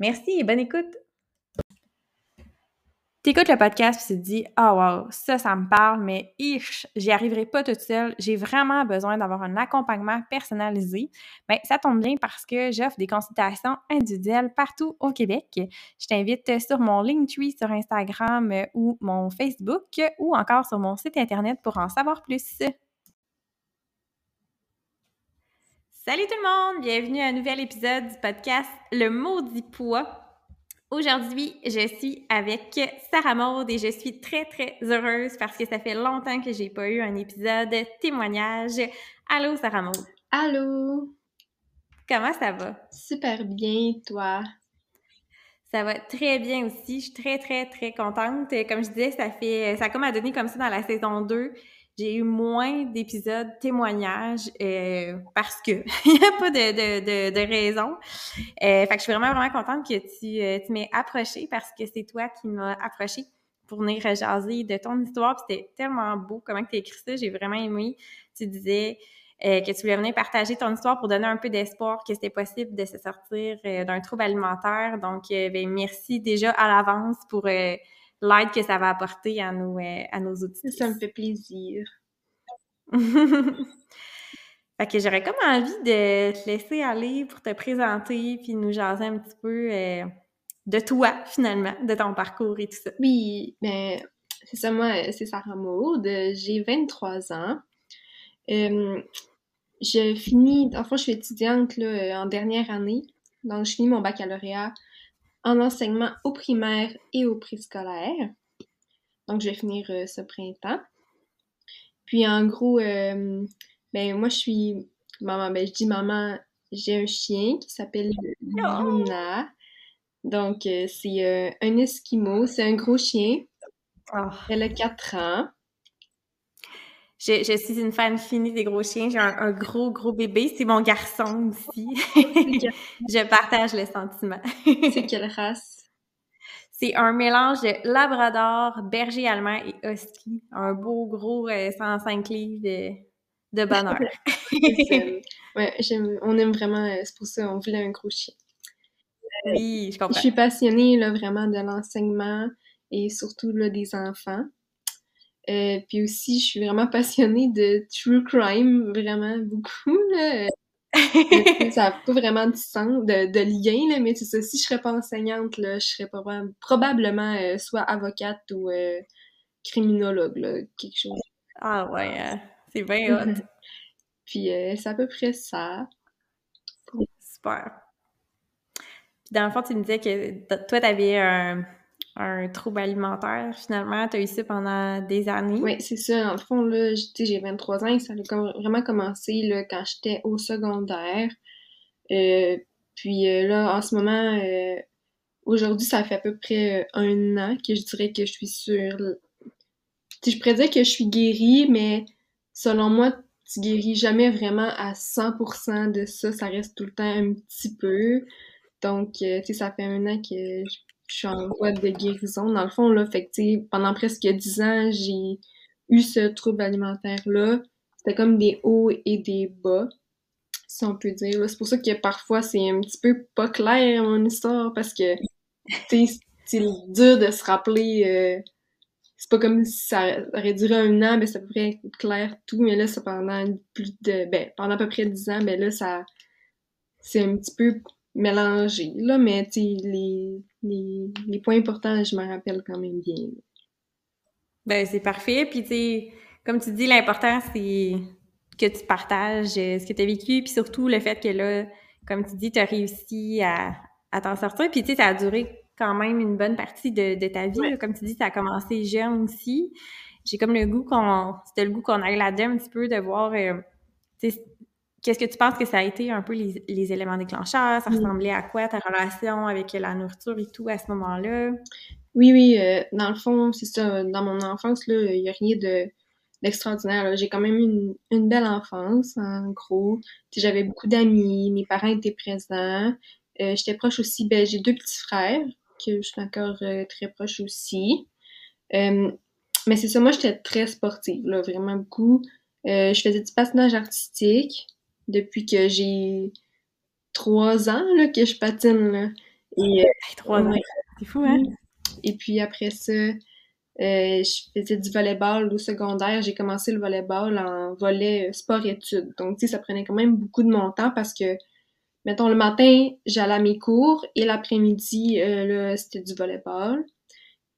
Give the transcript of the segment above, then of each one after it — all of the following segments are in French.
Merci et bonne écoute! T'écoutes le podcast et tu te dis « Ah wow, ça, ça me parle, mais ich, j'y arriverai pas toute seule. J'ai vraiment besoin d'avoir un accompagnement personnalisé. » Bien, ça tombe bien parce que j'offre des consultations individuelles partout au Québec. Je t'invite sur mon Linktree sur Instagram ou mon Facebook ou encore sur mon site Internet pour en savoir plus. Salut tout le monde! Bienvenue à un nouvel épisode du podcast Le Maudit Poids. Aujourd'hui, je suis avec Sarah Maud et je suis très, très heureuse parce que ça fait longtemps que j'ai pas eu un épisode témoignage. Allô, Sarah Maud! Allô! Comment ça va? Super bien, toi? Ça va très bien aussi. Je suis très, très, très contente. Comme je disais, ça fait, ça a comme à donner comme ça dans la saison 2 j'ai eu moins d'épisodes témoignages euh, parce que il n'y a pas de, de, de, raison. Euh, fait que je suis vraiment, vraiment contente que tu, euh, tu m'aies approché parce que c'est toi qui m'as approché pour venir jaser de ton histoire. C'était tellement beau comment tu as écrit ça. J'ai vraiment aimé. Tu disais que tu voulais venir partager ton histoire pour donner un peu d'espoir que c'était possible de se sortir d'un trouble alimentaire. Donc, ben, merci déjà à l'avance pour l'aide que ça va apporter à nos, euh, à nos outils. Ça me fait plaisir. fait que j'aurais comme envie de te laisser aller pour te présenter puis nous jaser un petit peu euh, de toi, finalement, de ton parcours et tout ça. Oui, ben, c'est ça, moi, c'est Sarah Maud, j'ai 23 ans. Euh, je finis, enfin, je suis étudiante là, en dernière année, donc je finis mon baccalauréat en enseignement au primaire et au préscolaire. Donc, je vais finir euh, ce printemps. Puis, en gros, euh, ben, moi, je suis maman. Ben, je dis maman, j'ai un chien qui s'appelle Luna. Donc, euh, c'est un Esquimau. C'est un gros chien. Ah. Elle a 4 ans. Je, suis une fan finie des gros chiens. J'ai un, gros, gros bébé. C'est mon garçon aussi. je partage le sentiment. c'est quelle race? C'est un mélange de labrador, berger allemand et husky. Un beau, gros 105 euh, livres de, de bonheur. ouais, on aime vraiment, euh, c'est pour ça qu'on voulait un gros chien. Oui, je comprends. Je suis passionnée là, vraiment de l'enseignement et surtout là, des enfants. Euh, puis aussi, je suis vraiment passionnée de true crime, vraiment beaucoup. Là. ça n'a pas vraiment de sens, de, de lien, là, mais c'est ça. Si je serais pas enseignante, là, je serais probablement euh, soit avocate ou euh, criminologue, là, quelque chose. Ah ouais, hein. c'est bien hot. Puis c'est à peu près ça. Super. Puis dans le fond, tu me disais que toi, tu avais un un trouble alimentaire, finalement. Tu as eu ça pendant des années. Oui, c'est ça. En fond, là, j'ai 23 ans et ça a vraiment commencé là, quand j'étais au secondaire. Euh, puis euh, là, en ce moment, euh, aujourd'hui, ça fait à peu près un an que je dirais que je suis sur... je pourrais dire que je suis guérie, mais selon moi, tu guéris jamais vraiment à 100% de ça. Ça reste tout le temps un petit peu. Donc, tu sais, ça fait un an que je je suis en voie de guérison. Dans le fond, là, fait que, pendant presque dix ans, j'ai eu ce trouble alimentaire-là. C'était comme des hauts et des bas, si on peut dire. C'est pour ça que parfois, c'est un petit peu pas clair, mon histoire, parce que, c'est dur de se rappeler... Euh, c'est pas comme si ça aurait duré un an, mais ça pourrait être clair tout, mais là, ça pendant plus de... Ben, pendant à peu près dix ans, ben là, ça c'est un petit peu mélangé, là, mais les, les, les, points importants, je me rappelle quand même bien. Ben, c'est parfait. Puis, tu comme tu dis, l'important, c'est que tu partages euh, ce que tu as vécu, puis surtout le fait que là, comme tu dis, tu as réussi à, à t'en sortir. Puis, tu sais, ça a duré quand même une bonne partie de, de ta vie. Comme tu dis, ça a commencé jeune aussi. J'ai comme le goût qu'on... C'était le goût qu'on aille là-dedans un petit peu, de voir... Euh, Qu'est-ce que tu penses que ça a été un peu les, les éléments déclencheurs? Ça mm. ressemblait à quoi ta relation avec la nourriture et tout à ce moment-là? Oui, oui. Euh, dans le fond, c'est ça. Dans mon enfance, il n'y a rien de d'extraordinaire. J'ai quand même eu une, une, belle enfance, en gros. J'avais beaucoup d'amis, mes parents étaient présents. Euh, J'étais proche aussi. Ben, j'ai deux petits frères que je suis encore euh, très proche aussi. Euh, mais c'est ça, moi, j'étais très sportive, là, vraiment beaucoup. je faisais du patinage artistique depuis que j'ai trois ans là, que je patine. Là. Et, euh, trois ans, c'est fou, hein? Et puis après ça, euh, je faisais du volleyball au secondaire. J'ai commencé le volleyball en volet euh, sport-études. Donc, tu sais, ça prenait quand même beaucoup de mon temps parce que, mettons, le matin, j'allais à mes cours et l'après-midi, là, c'était du volleyball.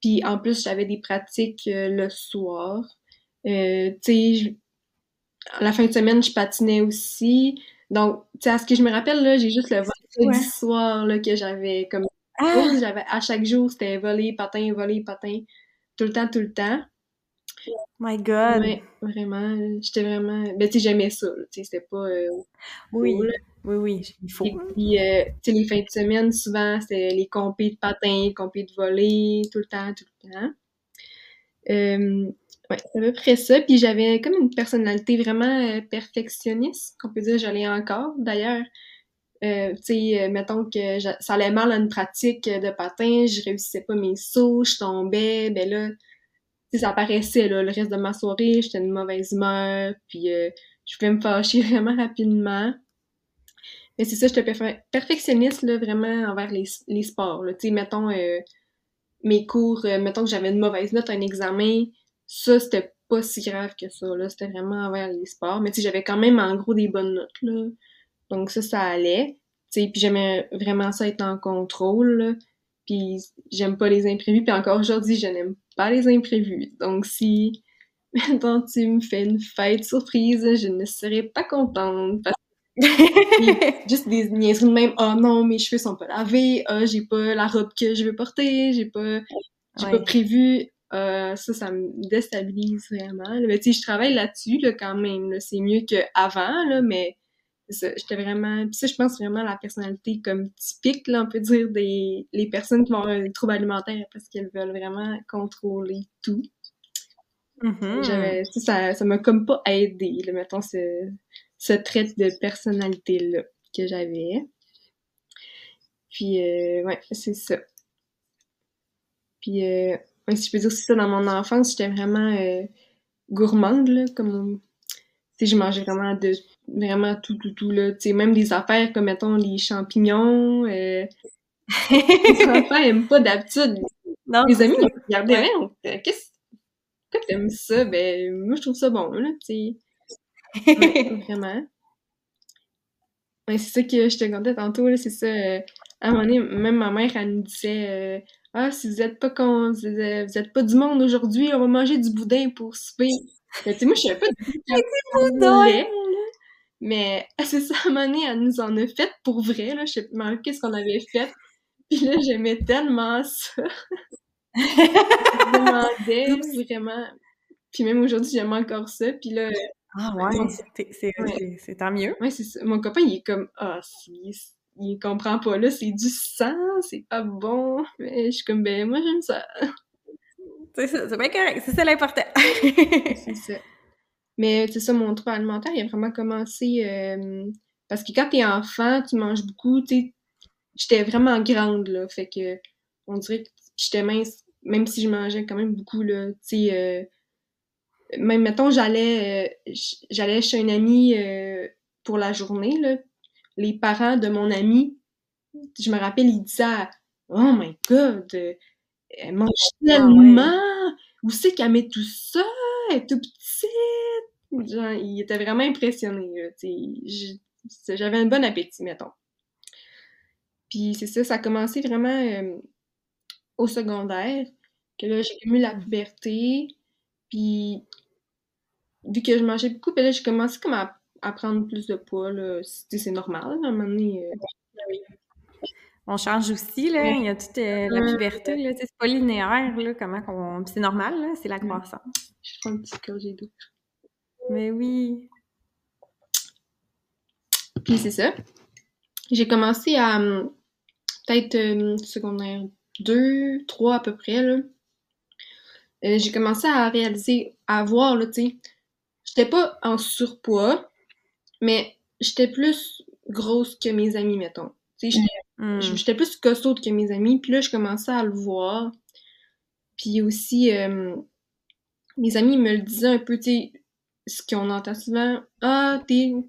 Puis en plus, j'avais des pratiques le soir. tu sais, la fin de semaine, je patinais aussi. Donc, tu sais, à ce que je me rappelle, là, j'ai juste le vendredi soir là, que j'avais comme ah! J'avais à chaque jour, c'était voler, patin, voler, patin. Tout le temps, tout le temps. My God! Ouais, vraiment. J'étais vraiment. Ben, tu sais, j'aimais ça. Tu sais, c'était pas. Euh, oui. Oui, oui, il faut. Et puis, euh, tu sais, les fins de semaine, souvent, c'était les compés de patin, compés de voler, tout le temps, tout le temps. Euh, Ouais, c'est à peu près ça. Puis j'avais comme une personnalité vraiment euh, perfectionniste, qu'on peut dire, j'allais encore. D'ailleurs, euh, tu sais, euh, mettons que ça allait mal à une pratique de patin, je réussissais pas mes sauts, je tombais, ben là, ça apparaissait, là, le reste de ma soirée, j'étais de mauvaise humeur, puis je pouvais me fâcher vraiment rapidement. Mais c'est ça, j'étais perfectionniste, là, vraiment, envers les, les sports, Tu sais, mettons, mes cours, mettons que j'avais une mauvaise note, un examen, ça, c'était pas si grave que ça, là. C'était vraiment envers les sports. Mais tu sais, j'avais quand même en gros des bonnes notes, là. Donc ça, ça allait. Tu sais, puis j'aimais vraiment ça être en contrôle, là. Puis j'aime pas les imprévus. Puis encore aujourd'hui, je n'aime pas les imprévus. Donc si, maintenant tu me fais une fête surprise, je ne serais pas contente. Parce juste des niaiseries de même. Oh non, mes cheveux sont pas lavés. oh, j'ai pas la robe que je veux porter. J'ai pas, j'ai pas prévu euh, ça, ça me déstabilise vraiment. Mais tu sais, je travaille là-dessus là, quand même. C'est mieux qu'avant, là, mais j'étais vraiment... Puis ça, je pense vraiment à la personnalité comme typique, là, on peut dire, des les personnes qui ont un trouble alimentaire parce qu'elles veulent vraiment contrôler tout. Mm-hmm. Ça, ça m'a comme pas aidé, là, mettons, ce, ce trait de personnalité-là que j'avais. Puis, euh, ouais, c'est ça. Puis, euh, si je peux dire c'est ça, dans mon enfance, j'étais vraiment euh, gourmande, là, comme, tu sais, je mangeais vraiment de, vraiment tout, tout, tout, là, tu sais, même des affaires comme, mettons, les champignons, euh, les enfants aiment pas d'habitude. Les amis, ils regardaient, ouais. qu'est-ce, pourquoi t'aimes ça? Ben, moi, je trouve ça bon, là, tu sais. vraiment. Ouais, c'est ça que je te contais tantôt, là, c'est ça. Euh, à un moment donné, même ma mère, elle nous disait, euh, ah, si vous êtes pas con, vous êtes, pas du monde aujourd'hui, on va manger du boudin pour souper. tu sais, moi, je savais pas du boudin. Mais c'est ça, à un moment donné, elle nous en a fait pour vrai, là. Je sais pas qu'est-ce qu'on avait fait. Puis là, j'aimais tellement ça. je demandais vraiment. Puis même aujourd'hui, j'aime encore ça. Puis là. Ah ouais, c'est tant mieux. Ouais, c'est ça. Mon copain, il est comme, ah, si, il comprend pas là, c'est du sang, c'est pas bon. Mais je suis comme ben moi j'aime ça. C'est ça, c'est bien correct, c'est ça l'important. c'est ça. Mais c'est ça, mon trouble alimentaire, il a vraiment commencé euh, parce que quand t'es enfant, tu manges beaucoup, tu j'étais vraiment grande là, fait que on dirait que j'étais mince, même si je mangeais quand même beaucoup là, tu sais. Euh, même mettons j'allais euh, j'allais chez un ami pour la journée là les parents de mon ami, je me rappelle, ils disaient Oh my god, elle mange ah tellement! Où c'est qu'elle met tout ça? Elle est tout petite! Genre, il était vraiment impressionné. J'avais un bon appétit, mettons. Puis c'est ça, ça a commencé vraiment euh, au secondaire, que là, j'ai eu la puberté, puis vu que je mangeais beaucoup, puis là, j'ai commencé comme à, prendre plus de poids. C'est normal, à un moment donné. Euh. On change aussi, là. Il y a toute euh, la puberté, là. C'est pas linéaire, là, comment qu'on... C'est normal, là. C'est la croissance. Je prends un petit j'ai d'eau. Mais oui. Puis c'est ça. J'ai commencé à hum, peut-être hum, secondaire 2, 3 à peu près, là. Euh, j'ai commencé à réaliser, à voir, là, tu sais, j'étais pas en surpoids, mais j'étais plus grosse que mes amis, mettons. Sais, j'étais mm. plus costaude que mes amis, puis là, je commençais à le voir. Puis aussi, hum, mes amis me le disaient un peu, tu sais, ce qu'on entend souvent. Ah,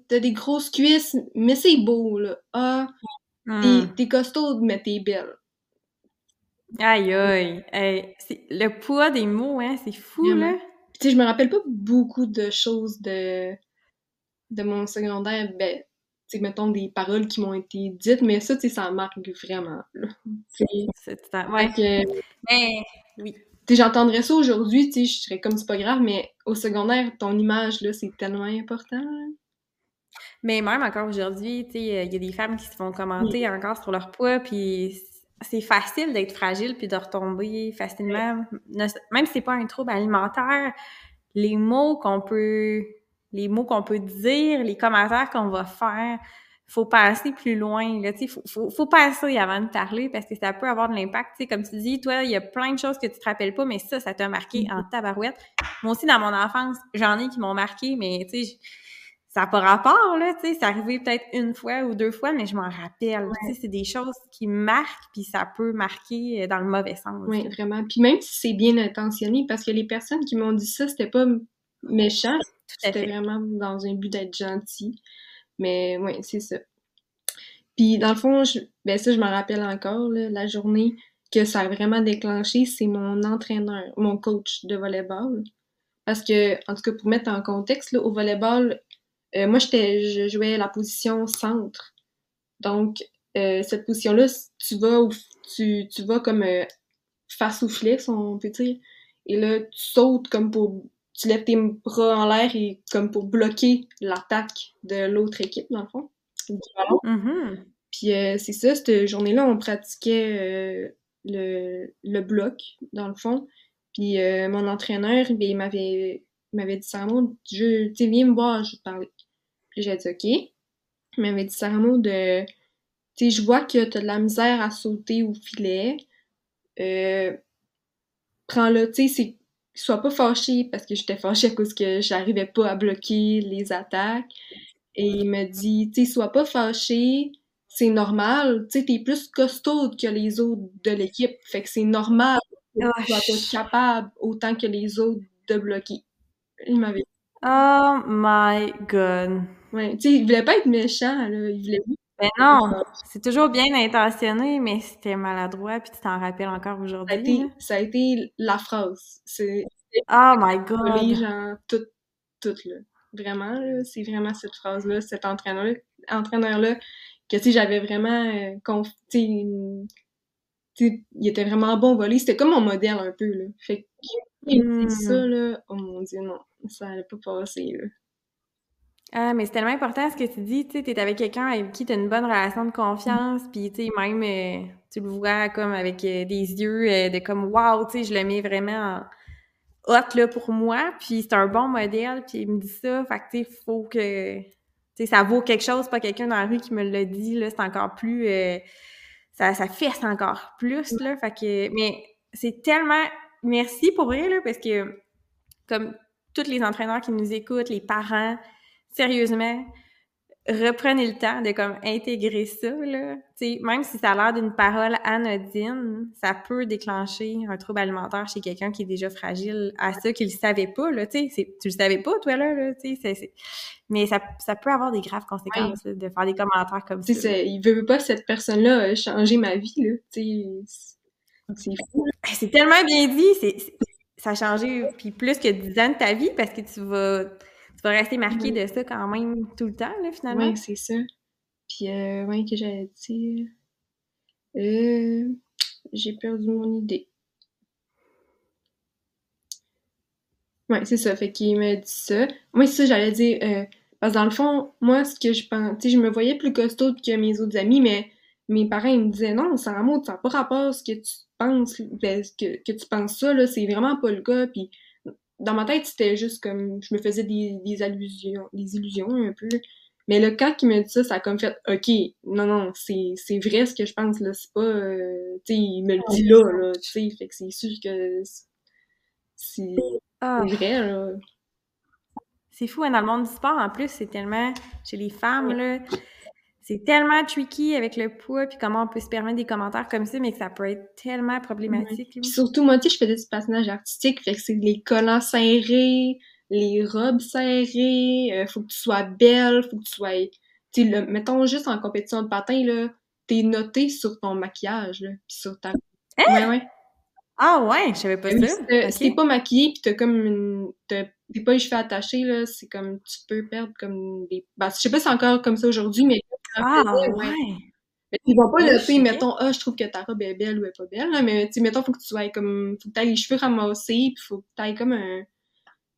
t'as des grosses cuisses, mais c'est beau, là. Ah, hmm. t'es costaude, mais t'es belle. Aïe, aïe. le poids des mots, hein, c'est fou, là. Tu sais, je me rappelle pas beaucoup de choses de, de mon secondaire. Ben, tu sais, mettons des paroles qui m'ont été dites, mais ça, tu sais, ça marque vraiment. C'est... Ouais. Que... Mais, oui j'entendrais ça aujourd'hui, tu sais, je serais comme c'est pas grave, mais au secondaire, ton image, là, c'est tellement important. Mais même encore aujourd'hui, tu sais, il y a des femmes qui se font commenter encore sur leur poids, puis c'est facile d'être fragile puis de retomber facilement. Même si c'est pas un trouble alimentaire, les mots qu'on peut, les mots qu'on peut dire, les commentaires qu'on va faire, faut passer plus loin. Là, faut, faut, faut passer avant de parler parce que ça peut avoir de l'impact. Comme tu dis, toi, il y a plein de choses que tu te rappelles pas, mais ça, ça t'a marqué en mm-hmm. tabarouette. Moi aussi, dans mon enfance, j'en ai qui m'ont marqué, mais tu sais, ça n'a pas rapport, là, tu sais, c'est arrivé peut-être une fois ou deux fois, mais je m'en rappelle. Tu sais, c'est des choses qui marquent, puis ça peut marquer euh, dans le mauvais sens. Oui, vraiment. Puis même si c'est bien intentionné, parce que les personnes qui m'ont dit ça, c'était pas méchant, c'était vraiment dans un but d'être gentil. Mais oui, c'est ça. Puis dans le fond, je, ben ça, je me rappelle encore, la journée que ça a vraiment déclenché, c'est mon entraîneur, mon coach de volleyball. Parce que, en tout cas, pour mettre en contexte, là, au volleyball, euh, moi, j'étais, je jouais la position centre. Donc, euh, cette position-là, tu vas, tu, tu vas comme euh, face au filet, on peut dire. Et là, tu sautes comme pour tu lèves tes bras en l'air et comme pour bloquer l'attaque de l'autre équipe, dans le fond. Mm-hmm. Puis euh, c'est ça, cette journée-là, on pratiquait euh, le, le, bloc, dans le fond. Puis euh, mon entraîneur, ben, il m'avait m'avait dit Saramo, tu sais, viens me voir, je vais te parler. Puis j'ai dit OK. Il m'avait dit Saramo de tu sais, je vois que t'as de la misère à sauter au filet. prends-le, tu sais, c'est sois pas fâché parce que j'étais fâchée à cause que j'arrivais pas à bloquer les attaques. Et il me dit, tu sais, sois pas fâché, c'est normal, tu sais, t'es plus costaud que les autres de l'équipe, fait que c'est normal que tu sois pas capable autant que les autres de bloquer. Il m'avait Oh my god. Ouais, tu sais, il voulait pas être méchant, là, il voulait ben non, c'est toujours bien intentionné, mais c'était maladroit, puis tu t'en rappelles encore aujourd'hui. Ça, a été la phrase. C'est Oh my god! Les gens, tout, tout, là. Vraiment, c'est vraiment cette phrase-là, cet entraîneur-là, entraîneur-là, que, sais, j'avais vraiment, euh, il était vraiment bon voler. C'était comme mon modèle, un peu, là. Fait que, ça, hmm. là, oh mon Dieu, non, ça allait pas passer, là. Ah, mais c'est tellement important ce que tu dis, tu sais, t'es avec quelqu'un avec qui t'as une bonne relation de confiance, puis tu sais, même, euh, tu le vois comme avec euh, des yeux de comme, wow, tu sais, je le mets vraiment en hot là pour moi, puis c'est un bon modèle, puis il me dit ça, fait que tu sais, faut que, tu sais, ça vaut quelque chose, pas quelqu'un dans la rue qui me l'a dit, là, c'est encore plus, euh, ça, ça fesse encore plus, là, fait que, mais c'est tellement, merci pour vrai, là, parce que, comme tous les entraîneurs qui nous écoutent, les parents, sérieusement, reprenez le temps de comme intégrer ça là, même si ça a l'air d'une parole anodine, ça peut déclencher un trouble alimentaire chez quelqu'un qui est déjà fragile à ça qu'il savait pas là, tu le savais pas toi là, là mais ça, ça peut avoir des graves conséquences de faire des commentaires comme ça. ça. Il veut pas cette personne-là changer ma vie là, c'est fou. C'est tellement bien dit, c'est ça a changé puis plus que 10 ans de ta vie parce que tu vas tu vas rester marqué de ça quand même tout le temps, là, finalement. Oui, c'est ça. Puis, euh, ouais, que j'allais dire? Euh, j'ai perdu mon idée. Ouais, c'est ça. Fait qu'il m'a dit ça. Moi, c'est ça, j'allais dire. Euh, parce que dans le fond, moi, ce que je pense. Tu sais, je me voyais plus costaud que mes autres amis, mais mes parents, ils me disaient non, ça n'a pas rapport à ce que tu penses, ben, que, que tu penses ça, là, c'est vraiment pas le cas. Puis dans ma tête, c'était juste comme. Je me faisais des, des allusions, des illusions un peu. Mais le quand il me dit ça, ça a comme fait OK, non, non, c'est, vrai ce que je pense, là. C'est pas. Euh, tu sais, il me le dit là, là. Tu sais, fait que c'est sûr que c'est, Ah. vrai, là. C'est fou, hein, dans le monde du sport, en plus, c'est tellement, chez les femmes, là, c'est tellement tricky avec le poids, puis comment on peut se permettre des commentaires comme ça, mais que ça peut être tellement problématique. surtout, moi, tu sais, je faisais du patinage artistique, fait que c'est les collants serrés, les robes serrées, euh, faut que tu sois belle, faut que tu sois... Tu sais, mettons juste en compétition de patin, là, t'es noté sur ton maquillage, là, pis sur ta... Ouais, ouais. Ah ouais, je savais pas ça. si t'es- Ok. si t'es pas maquillée pis t'as comme une... T'es pas les cheveux attachés, là, c'est comme... Tu peux perdre comme des... Ben, je sais pas si c'est encore comme ça aujourd'hui, mais... Ah ouais. ouais. Mais ils vont pas Oh, le shit. mettons, ah, je trouve que ta robe est belle ou elle est pas belle, là, mais tu sais, mettons, faut que tu sois comme, faut que t'aies les cheveux ramassés, pis faut que t'aies comme un,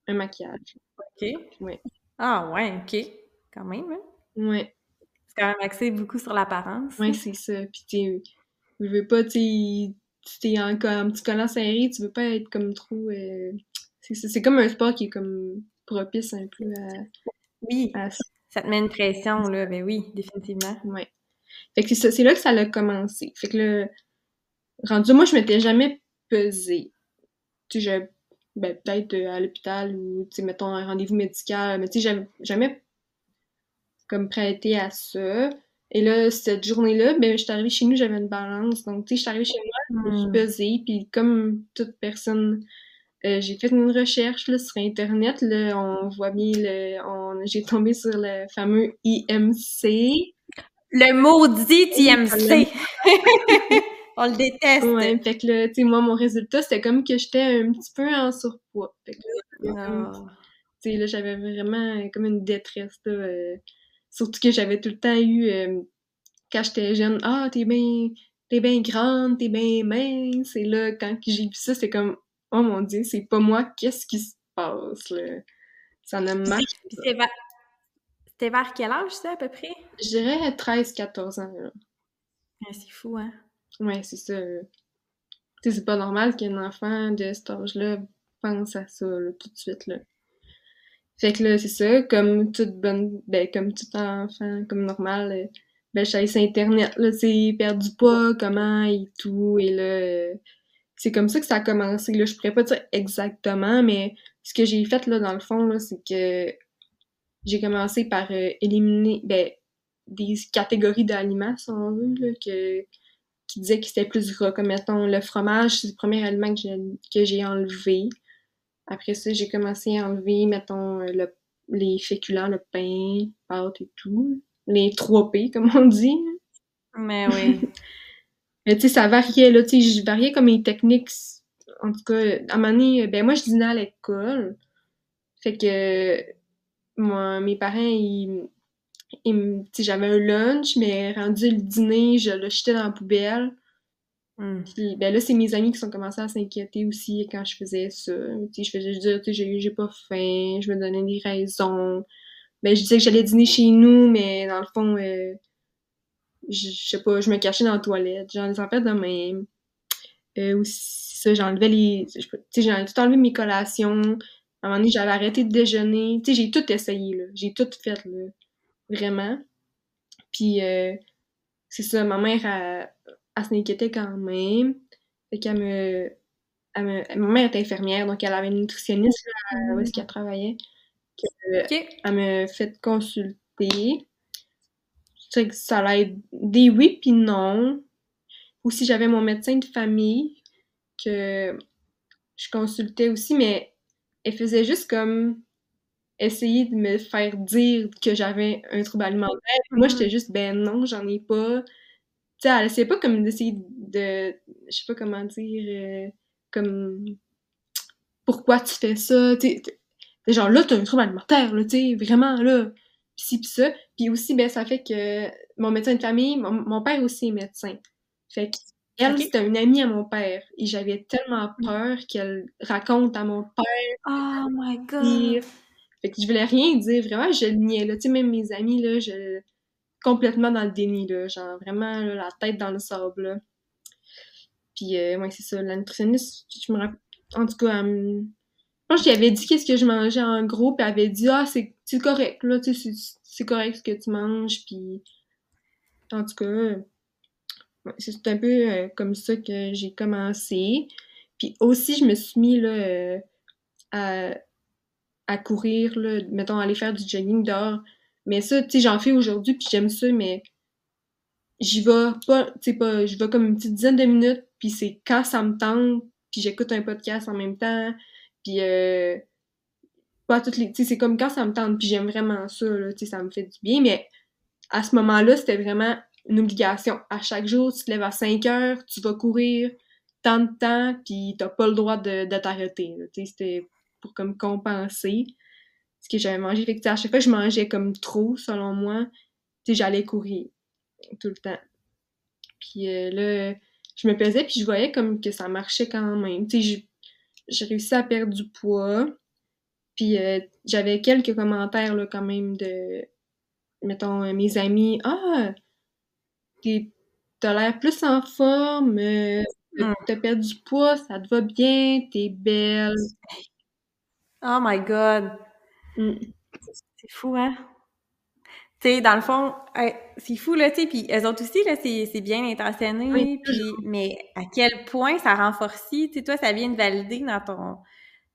un maquillage. Ok. Ouais. Ah ouais, ok. Quand même, hein. Ouais, C'est quand même axé beaucoup sur l'apparence. ouais, c'est ça. Pis tu je veux pas, tu sais, tu t'es en, un petit collant serré, tu veux pas être comme trop, euh, c'est comme un sport qui est comme propice un peu Oui, à, à ça te met une pression, là. Ben oui, définitivement. Ouais. Fait que c'est là que ça a commencé. Fait que le rendu, moi, je m'étais jamais pesée. Tu sais, ben, peut-être euh, à l'hôpital ou, tu sais, mettons, un rendez-vous médical, mais tu sais, j'avais jamais comme prêté à ça. Et là, cette journée-là, ben, je suis arrivée chez nous, j'avais une balance. Donc, tu sais, je suis arrivée chez moi, je me suis Hmm. pesée, puis comme toute personne, euh, j'ai fait une recherche là, sur Internet, là, on voit bien, le, j'ai tombé sur le fameux IMC. Le maudit IMC! On le déteste! Ouais, fait que là, tu sais, moi, mon résultat, c'était comme que j'étais un petit peu en surpoids. Fait que là, Ah. tu sais, là, j'avais vraiment comme une détresse, là. euh, surtout que j'avais tout le temps eu, euh, quand j'étais jeune, « Ah, t'es bien t'es bien grande, t'es bien mince. » Et là, quand j'ai vu ça, c'est comme, « Oh mon Dieu, c'est pas moi, qu'est-ce qui se passe, là? » Ça ne marche Puis c'était vers... quel âge, ça, à peu près? Je dirais 13-14 ans, là. Ah, c'est fou, hein? Ouais, c'est ça. Tu sais, c'est pas normal qu'un enfant de cet âge-là pense à ça, là, tout de suite, là. Fait que là, c'est ça, comme toute bonne, ben, comme tout enfant, comme normal, euh, ben, je sur Internet, là, tu sais, perdre du poids, comment et tout, et là, euh, c'est comme ça que ça a commencé, là. Je pourrais pas dire exactement, mais ce que j'ai fait, là, dans le fond, là, c'est que j'ai commencé par euh, éliminer, ben, des catégories d'aliments, si on veut, là, que, qui disaient que c'était plus gras, comme mettons le fromage, c'est le premier aliment que j'ai, que j'ai enlevé. Après ça, j'ai commencé à enlever, mettons, euh, le, les féculents, le pain, pâtes et tout. Les 3 P, comme on dit. Mais oui. Mais tu sais, ça variait, là, tu sais, je variais comme les techniques. En tout cas, à un moment donné, ben moi, je dînais à l'école. Fait que, moi, mes parents, ils, ils me- tu sais, j'avais un lunch, mais rendu le dîner, je le jetais dans la poubelle. Hmm. Puis, ben là, c'est mes amis qui sont commencés à s'inquiéter aussi quand je faisais ça. Tu sais, je faisais dire, tu sais, j'ai, j'ai pas faim, je me donnais des raisons. Ben, je disais que j'allais dîner chez nous, mais dans le fond, euh, je, je sais pas, je me cachais dans la toilette. J'en ai fait de même. Euh, aussi, ça, j'enlevais les... Tu sais, j'ai tout enlevé mes collations. À un moment donné, j'avais arrêté de déjeuner. Tu sais, j'ai tout essayé, là. J'ai tout fait, là. Vraiment. Puis, euh, c'est ça, ma mère, elle, elle s'inquiétait quand même. Fait qu'elle me, elle me- Ma mère était infirmière, donc elle avait une nutritionniste, là, où est-ce qu'elle travaillait. Elle me fait consulter. Que ça l'aide des oui puis non. Aussi, j'avais mon médecin de famille que je consultais aussi, mais elle faisait juste comme essayer de me faire dire que j'avais un trouble alimentaire. Moi, j'étais juste, ben non, j'en ai pas. Tu sais, elle essayait pas comme d'essayer de, je sais pas comment dire, euh, comme, pourquoi tu fais ça, tu genre là, t'as un trouble alimentaire, là, tu sais, vraiment, là, pis ci pis ça. Puis aussi, ben, ça fait que mon médecin de famille, mon, mon père aussi est médecin. Fait que elle, c'était une amie à mon père. Et j'avais tellement peur qu'elle raconte à mon père. Oh my god! Fait que je voulais rien dire. Vraiment, je le niais, là. Tu sais, même mes amis, là, je... Complètement dans le déni, là. Genre, vraiment, la tête dans le sable, là. Puis, euh, ouais, c'est ça. La nutritionniste, je me rappelle... En tout cas, je pense qu'il avait dit qu'est-ce que je mangeais en gros, puis avait dit « Ah, c'est correct, là, tu sais, c'est correct ce que tu manges, puis... » En tout cas c'est un peu euh, comme ça que j'ai commencé. Puis aussi, je me suis mis là, euh, à, à, courir, là, mettons, aller faire du jogging dehors. Mais ça, tu sais, j'en fais aujourd'hui, puis j'aime ça, mais j'y vais pas, tu sais, pas, je vais comme une petite dizaine de minutes, puis c'est quand ça me tente, puis j'écoute un podcast en même temps, puis euh, pas toutes les, tu c'est comme quand ça me tente, puis j'aime vraiment ça, là, tu ça me fait du bien, mais à ce moment-là, c'était vraiment une obligation. À chaque jour, tu te lèves à 5 heures, tu vas courir tant de temps, puis t'as pas le droit de, t'arrêter. C'était pour comme compenser ce que j'avais mangé. Fait que, à chaque fois que je mangeais comme trop, selon moi, j'allais courir tout le temps. Puis euh, là, je me pesais, puis je voyais comme que ça marchait quand même. J'ai réussi à perdre du poids. Puis euh, j'avais quelques commentaires là, quand même de, mettons, mes amis. Ah, t'as l'air plus en forme, euh, mm. t'as perdu du poids, ça te va bien, t'es belle. Oh my god! Mm. C'est fou, hein? Tu dans le fond, c'est fou, là, tu sais, puis eux autres aussi, là, c'est bien intentionné, puis, mais à quel point ça renforce, tu sais, toi, ça vient de valider dans ton,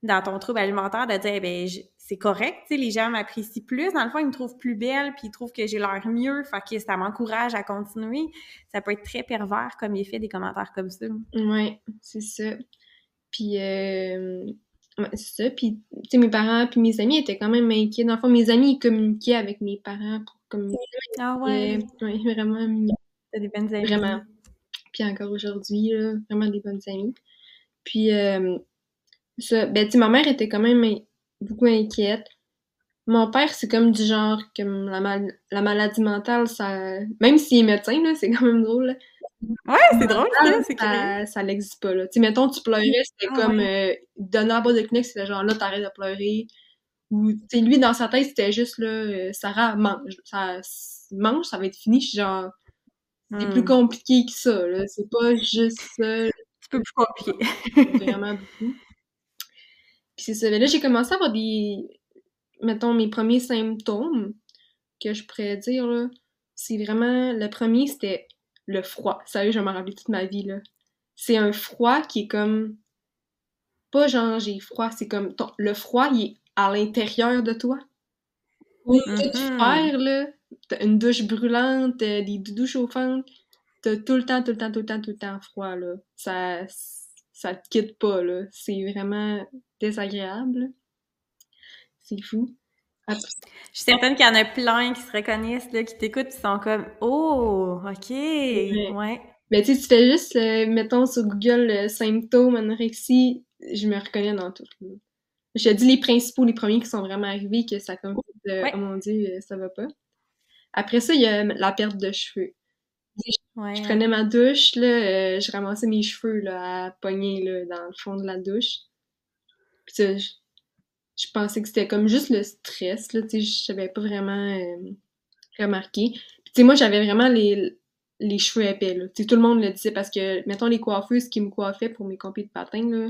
dans ton trouble alimentaire de dire, eh ben, c'est correct, tu sais, les gens m'apprécient plus. Dans le fond, ils me trouvent plus belle, puis ils trouvent que j'ai l'air mieux, fait que ça m'encourage à continuer. Ça peut être très pervers comme effet des commentaires comme ça. Oui, c'est ça. Puis, euh, c'est ça. Puis, tu sais, mes parents puis mes amis étaient quand même inquiets. Dans le fond, mes amis, ils communiquaient avec mes parents pour communiquer. Ah ouais? oui, vraiment. T'as des bonnes amies. Vraiment. Puis encore aujourd'hui, vraiment des bonnes amies. Puis, euh, ça, ben, tu ma mère était quand même beaucoup inquiète. Mon père, c'est comme du genre, comme la, mal la maladie mentale, ça. Même s'il est médecin, là, c'est quand même drôle. Ouais, c'est drôle, ça, c'est Ça, ça n'existe pas, là. Tu sais, mettons, tu pleurais, c'était ah comme euh, donner un bas de clinique, c'était genre là, t'arrêtes de pleurer. Ou, tu sais, lui, dans sa tête, c'était juste là, euh, Sarah, mange. Ça, mange, ça va être fini. Genre, c'est plus hmm. compliqué que ça, là. C'est pas juste ça. C'est peu plus compliqué. vraiment beaucoup. Puis c'est ça. Mais là, j'ai commencé à avoir des, mettons, mes premiers symptômes que je pourrais dire, là. C'est vraiment, le premier, c'était le froid. Sérieux, je m'en rappelle toute ma vie, là. C'est un froid qui est comme, pas genre j'ai froid, c'est comme, le froid, il est à l'intérieur de toi. Oui, mm -hmm. tout faire, là. T'as une douche brûlante, des douches chauffantes. T'as tout le temps, tout le temps, tout le temps, tout le temps froid, là. Ça, ça te quitte pas, là. C'est vraiment désagréable. C'est fou. Je suis certaine qu'il y en a plein qui se reconnaissent, là, qui t'écoutent, qui sont comme « Oh, OK, ouais. Mais tu sais, tu fais juste, euh, mettons, sur Google, euh, symptômes, anorexie, je me reconnais dans tout. Je te dis les principaux, les premiers qui sont vraiment arrivés, que ça comme euh, oh mon Dieu, ça va pas. Après ça, il y a la perte de cheveux. Je prenais ma douche, là, euh, je ramassais mes cheveux là, à pogner là, dans le fond de la douche. Puis je, je, pensais que c'était comme juste le stress, là, tu sais, je savais pas vraiment euh, remarquer. Puis tu sais, moi, j'avais vraiment les, les cheveux épais, là. Tu sais, tout le monde le disait parce que, mettons, les coiffeuses qui me coiffaient pour mes compés de patin, là,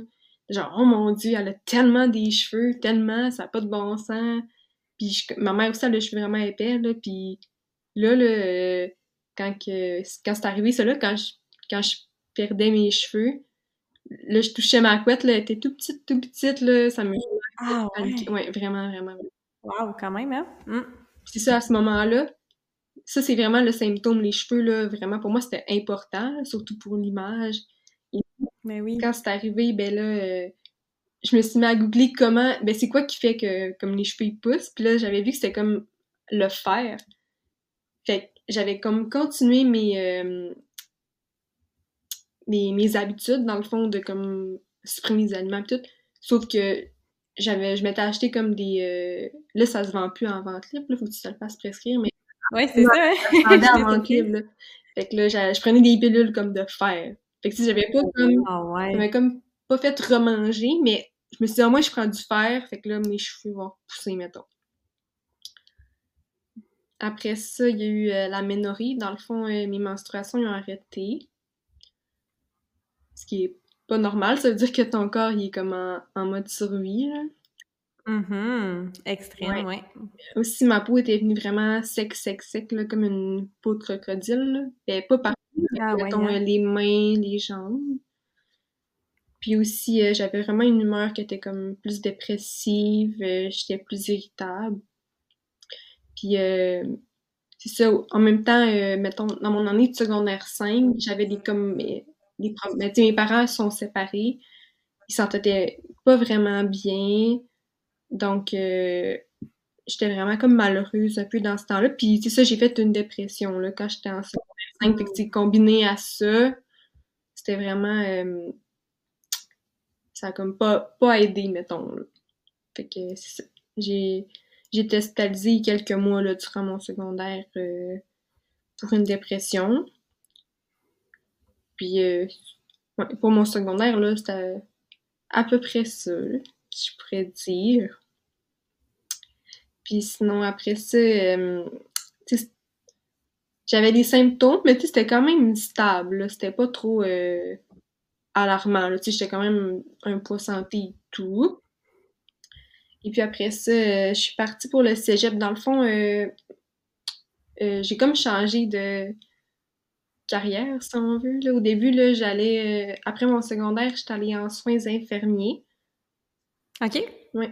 genre, oh mon Dieu, elle a tellement des cheveux, tellement, ça n'a pas de bon sens. Puis ma mère aussi, elle a les cheveux vraiment épais, là, puis là, là... Euh, quand, que, quand c'est arrivé, ça, là, quand je, quand je perdais mes cheveux, là, je touchais ma couette, là, elle était tout petite, tout petite, là, ça me... Ah, ouais. ouais. vraiment, vraiment. Wow, quand même, hein? Mm. C'est ça, à ce moment-là, ça, c'est vraiment le symptôme, les cheveux, là, vraiment, pour moi, c'était important, surtout pour l'image. Mais oui. Quand c'est arrivé, ben là, euh, je me suis mis à googler comment, ben c'est quoi qui fait que, comme les cheveux, ils poussent, puis là, j'avais vu que c'était comme le fer. Fait j'avais comme continué mes, euh, mes, mes, habitudes, dans le fond, de comme supprimer les aliments et tout. Sauf que j'avais je m'étais acheté comme des euh, là ça se vend plus en vente libre là faut que tu te le fasses prescrire mais ouais c'est ça hein? en vente libre Fait que là, je prenais des pilules comme de fer. Fait que si j'avais pas comme... Ah ouais. J'avais comme pas fait remanger, mais je me suis dit, au moins, je prends du fer. Fait que là, mes cheveux vont pousser, mettons. Après ça, il y a eu euh, la ménorrhée. Dans le fond, euh, mes menstruations ont arrêté. Ce qui est pas normal. Ça veut dire que ton corps, il est comme en, mode survie, là. Mm Extrême, ouais. Aussi, ma peau était venue vraiment sec, sec, sec, là, comme une peau de crocodile. Là. pas partout, ah, mettons, hein. les mains, les jambes. Puis aussi, euh, j'avais vraiment une humeur qui était comme plus dépressive, j'étais plus irritable. Puis euh, c'est ça, en même temps, euh, mettons, dans mon année de secondaire 5, j'avais des comme des mais mes parents sont séparés. Ils s'entendaient pas vraiment bien. Donc euh, j'étais vraiment comme malheureuse un peu dans ce temps-là. Puis c'est ça, j'ai fait une dépression là, quand j'étais en secondaire 5. Fait que combiné à ça, c'était vraiment ça a comme pas, pas aidé, mettons. Fait que c'est ça. J'ai été quelques mois là, durant mon secondaire euh, pour une dépression. Puis euh, pour mon secondaire, là, c'était à peu près ça, je pourrais dire. Puis sinon, après ça, euh, j'avais des symptômes, mais c'était quand même stable. C'était pas trop alarmant. J'étais quand même un poids santé et tout. Et puis après ça, euh, je suis partie pour le cégep. Dans le fond, euh, euh, j'ai comme changé de carrière, si on veut. Au début, là, j'allais. après mon secondaire, j'étais allée en soins infirmiers. OK. Oui.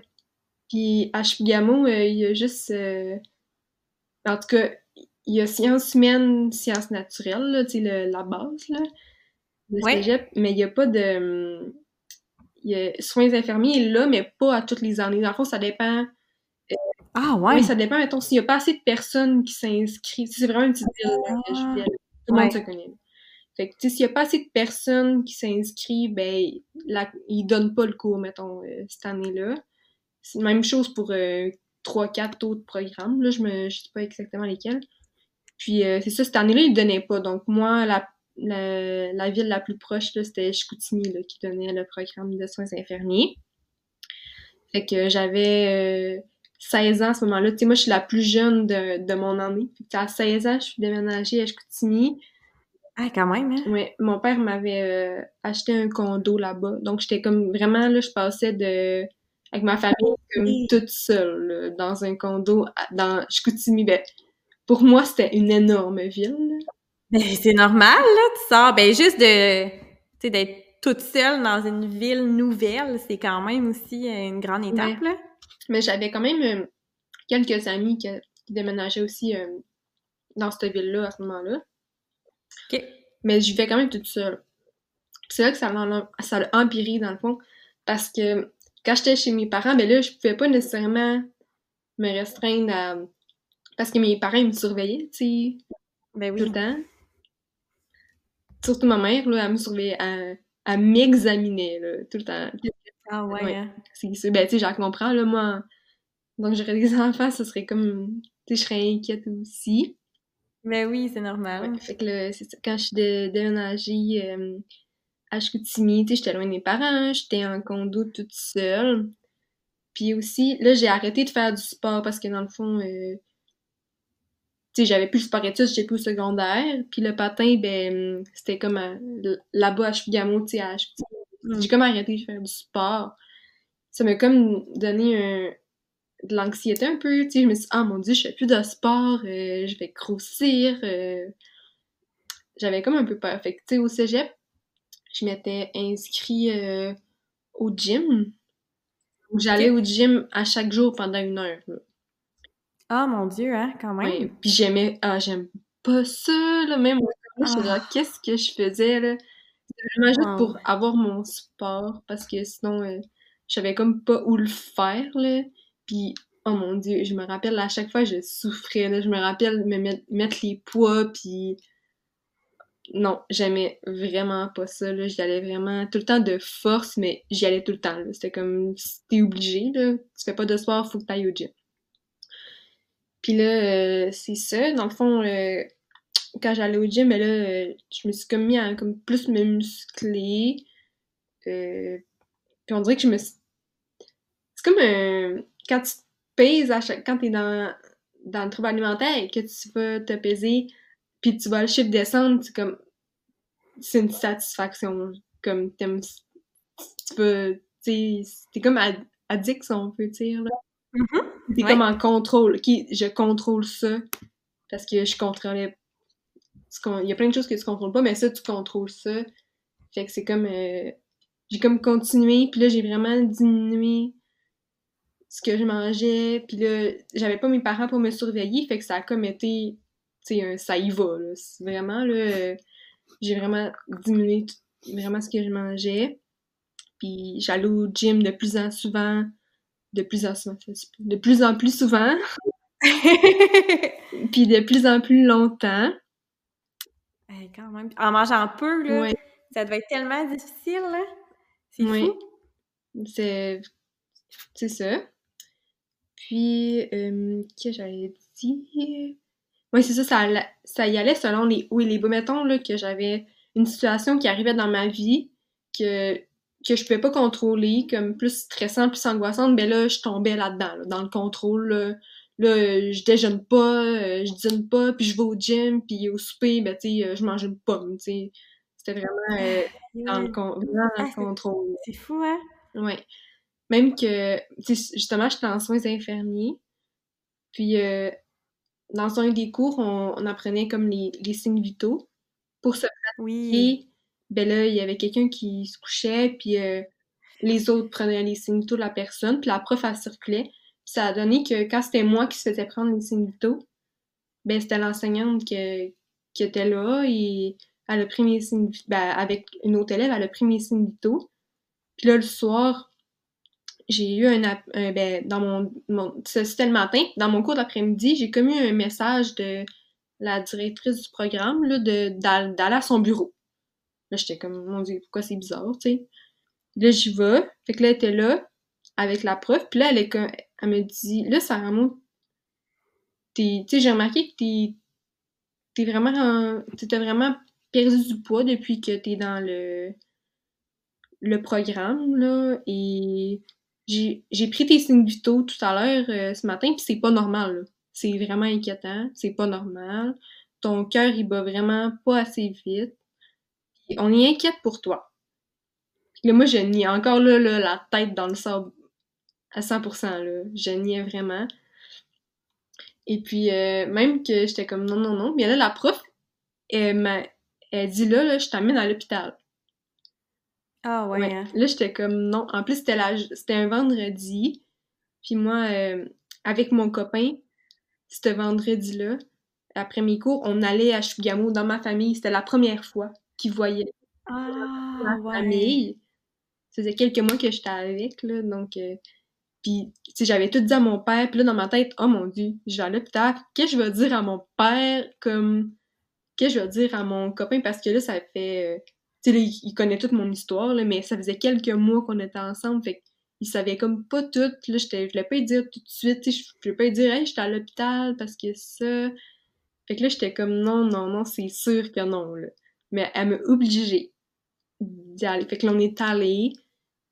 Puis à Chibigamo, il y a juste. en tout cas, il y a sciences humaines, sciences naturelles, là, tu sais, la base, là. Le cégep, mais il n'y a pas de il y a soins infirmiers là, mais pas à toutes les années. Dans le fond, ça dépend. Euh, ah ouais? Oui, ça dépend, mettons, s'il n'y a pas assez de personnes qui s'inscrivent. C'est vraiment une petite ville, là, je Tout le monde se connaît. Fait que, s'il n'y a pas assez de personnes qui s'inscrivent, ben, la, ils donnent pas le cours, mettons, euh, cette année-là. C'est la même chose pour euh, trois, quatre autres programmes. Là, je ne sais pas exactement lesquels. Puis, c'est ça, cette année-là, ils ne donnaient pas. Donc, moi, la la, ville la plus proche, c'était Chicoutimi, là, qui donnait le programme de soins infirmiers. Fait que j'avais 16 euh, ans à ce moment-là. Tu sais, moi, je suis la plus jeune de, de mon année. Fait à 16 ans, je suis déménagée à Chicoutimi. Ah, quand même, hein? Oui, mon père m'avait euh, acheté un condo là-bas. Donc, j'étais comme vraiment, là, je passais de avec ma famille comme toute seule dans un condo dans Chicoutimi. Ben, pour moi, c'était une énorme ville. Ben, c'est normal, là, tu sors. Ben, juste de, tu sais, d'être toute seule dans une ville nouvelle, c'est quand même aussi une grande étape, là. Mais j'avais quand même euh, quelques amis qui, déménageaient aussi euh, dans cette ville-là à ce moment-là. Mais je vivais quand même toute seule. C'est là que ça l'a, ça empiré, dans le fond, parce que quand j'étais chez mes parents, ben là, je pouvais pas nécessairement me restreindre à... Parce que mes parents, ils me surveillaient, tu sais, ben oui. tout le temps surtout ma mère, là, elle me surveillait, elle, elle m'examinait, tout le temps. Ah ouais, ouais. Hein. C'est, ben, tu sais, j'en comprends, là, moi. Donc, j'aurais des enfants, ce serait comme, tu sais, je serais inquiète aussi. Ben oui, c'est normal. fait que là, c'est ça, quand je suis déménagée euh, à Chicoutimi, tu sais, j'étais loin de mes parents, j'étais en condo toute seule. Puis aussi, là, j'ai arrêté de faire du sport parce que dans le fond, euh, sais, j'avais plus le sport études, j'étais plus au secondaire. Puis le patin, ben, c'était comme là-bas à Chibigamo, tu sais, à mm. J'ai comme arrêté de faire du sport. Ça m'a comme donné un, de l'anxiété un peu, tu sais. Je me suis dit, ah mon dieu, je fais plus de sport, euh, je vais grossir. Euh. J'avais comme un peu peur. Fait que, tu sais, au cégep, je m'étais inscrit euh, au gym. J'allais au gym à chaque jour pendant une heure. Ah, mon Dieu, hein, quand même. Puis j'aimais, ah, j'aime pas ça, là, même, ah. qu'est-ce que je faisais, là? Vraiment juste pour avoir mon sport, parce que sinon, euh, je savais comme pas où le faire, là. Puis, oh mon Dieu, je me rappelle, à chaque fois, je souffrais, là. Je me rappelle me mettre, les poids, puis... Non, j'aimais vraiment pas ça, là. J'y allais vraiment tout le temps de force, mais j'y allais tout le temps, là. C'était comme, si t'es obligé, là. Tu fais pas de sport, faut que t'ailles au gym. Puis là, euh, c'est ça. Dans le fond, euh, quand j'allais au gym, mais là, euh, je me suis comme mis à comme plus me muscler. Euh, puis on dirait que je me suis... C'est comme un... Quand tu te pèses à chaque... Quand t'es dans... dans le trouble alimentaire et que tu vas te peser, puis tu vois le chiffre descendre, c'est comme... C'est une satisfaction. Comme t'aimes... Tu peux... T'es comme addict, si on peut dire, là. Mm-hmm. T'es comme en contrôle. Qui, je contrôle ça parce que je contrôlais. Il y a plein de choses que tu contrôles pas, mais ça, tu contrôles ça. Fait que c'est comme. Euh, j'ai comme continué, puis là, j'ai vraiment diminué ce que je mangeais, puis là, j'avais pas mes parents pour me surveiller, fait que ça a comme été. Tu ça y va. Vraiment, là. Euh, j'ai vraiment diminué vraiment ce que je mangeais. Puis j'allais au gym de plus en souvent de plus en souvent, de plus en plus souvent, puis de plus en plus longtemps. Quand même. En mangeant peu, là, ça devait être tellement difficile, là. C'est fou. C'est... C'est ça. Puis, euh, que j'avais dit? Oui, c'est ça, ça, ça y allait selon les hauts et les bas. Mettons là, que j'avais une situation qui arrivait dans ma vie que que je pouvais pas contrôler, comme plus stressant, plus angoissante, ben là, je tombais là-dedans, dans le contrôle. Là, là, je déjeune pas, euh, je dîne pas, puis je vais au gym, puis au souper, ben tu sais, euh, je mange une pomme, tu sais. C'était vraiment euh, dans, le, dans le ah, contrôle. C'est fou, hein? Ouais. Même que, tu sais, justement, j'étais en soins infirmiers, puis dans un des cours, on, on apprenait comme les, les signes vitaux pour se pratiquer oui ben là, il y avait quelqu'un qui se couchait, puis euh, les autres prenaient les signes vitaux de la personne, puis la prof, elle circulait. Ça a donné que quand c'était moi qui se faisais prendre les signes vitaux, ben c'était l'enseignante qui, qui était là, et elle a pris mes signes ben, avec une autre élève, elle a pris mes signes vitaux. Puis là, le soir, j'ai eu un, ben, dans mon, c'était le matin, dans mon cours d'après-midi, j'ai commis un message de la directrice du programme, là, d'aller à son bureau. Là, j'étais comme, mon Dieu, pourquoi c'est bizarre, tu sais? Là, j'y vais. Fait que là, elle était là, avec la prof. Puis là, elle, est elle me dit, là, Sarah tu sais, j'ai remarqué que t'es, t'es vraiment, t'as vraiment perdu du poids depuis que t'es dans le, le programme, là. Et j'ai, pris tes signes vitaux tout à l'heure, euh, ce matin, puis c'est pas normal, là. C'est vraiment inquiétant, c'est pas normal. Ton cœur, il bat vraiment pas assez vite on est inquiète pour toi. Là, moi, je nie encore là, la tête dans le sable à 100%. Là. Je niais vraiment. Et puis, euh, même que j'étais comme non, non, non. Mais là, la prof, elle, m'a, elle dit là, là je t'amène à l'hôpital. Ah ouais. Hein. Là, j'étais comme non. En plus, c'était, la, c'était un vendredi. Puis moi, euh, avec mon copain, ce vendredi-là, après mes cours, on allait à Chugamo dans ma famille. C'était la première fois qui voyait ah, ma famille. Ça faisait quelques mois que j'étais avec, là, donc... Euh, puis, tu sais, j'avais tout dit à mon père, puis là, dans ma tête, oh mon Dieu, je vais à l'hôpital, qu'est-ce que je vais dire à mon père, comme... Qu'est-ce que je vais dire à mon copain, parce que là, ça fait... Euh, tu sais, il, connaît toute mon histoire, là, mais ça faisait quelques mois qu'on était ensemble, fait il savait comme pas tout, là, je voulais pas lui dire tout de suite, tu sais, je voulais pas lui dire, hey, j'étais à l'hôpital parce que ça... Fait que là, j'étais comme, non, non, non, c'est sûr que non, là. Mais elle m'a obligée d'y aller. Fait que là, on est allé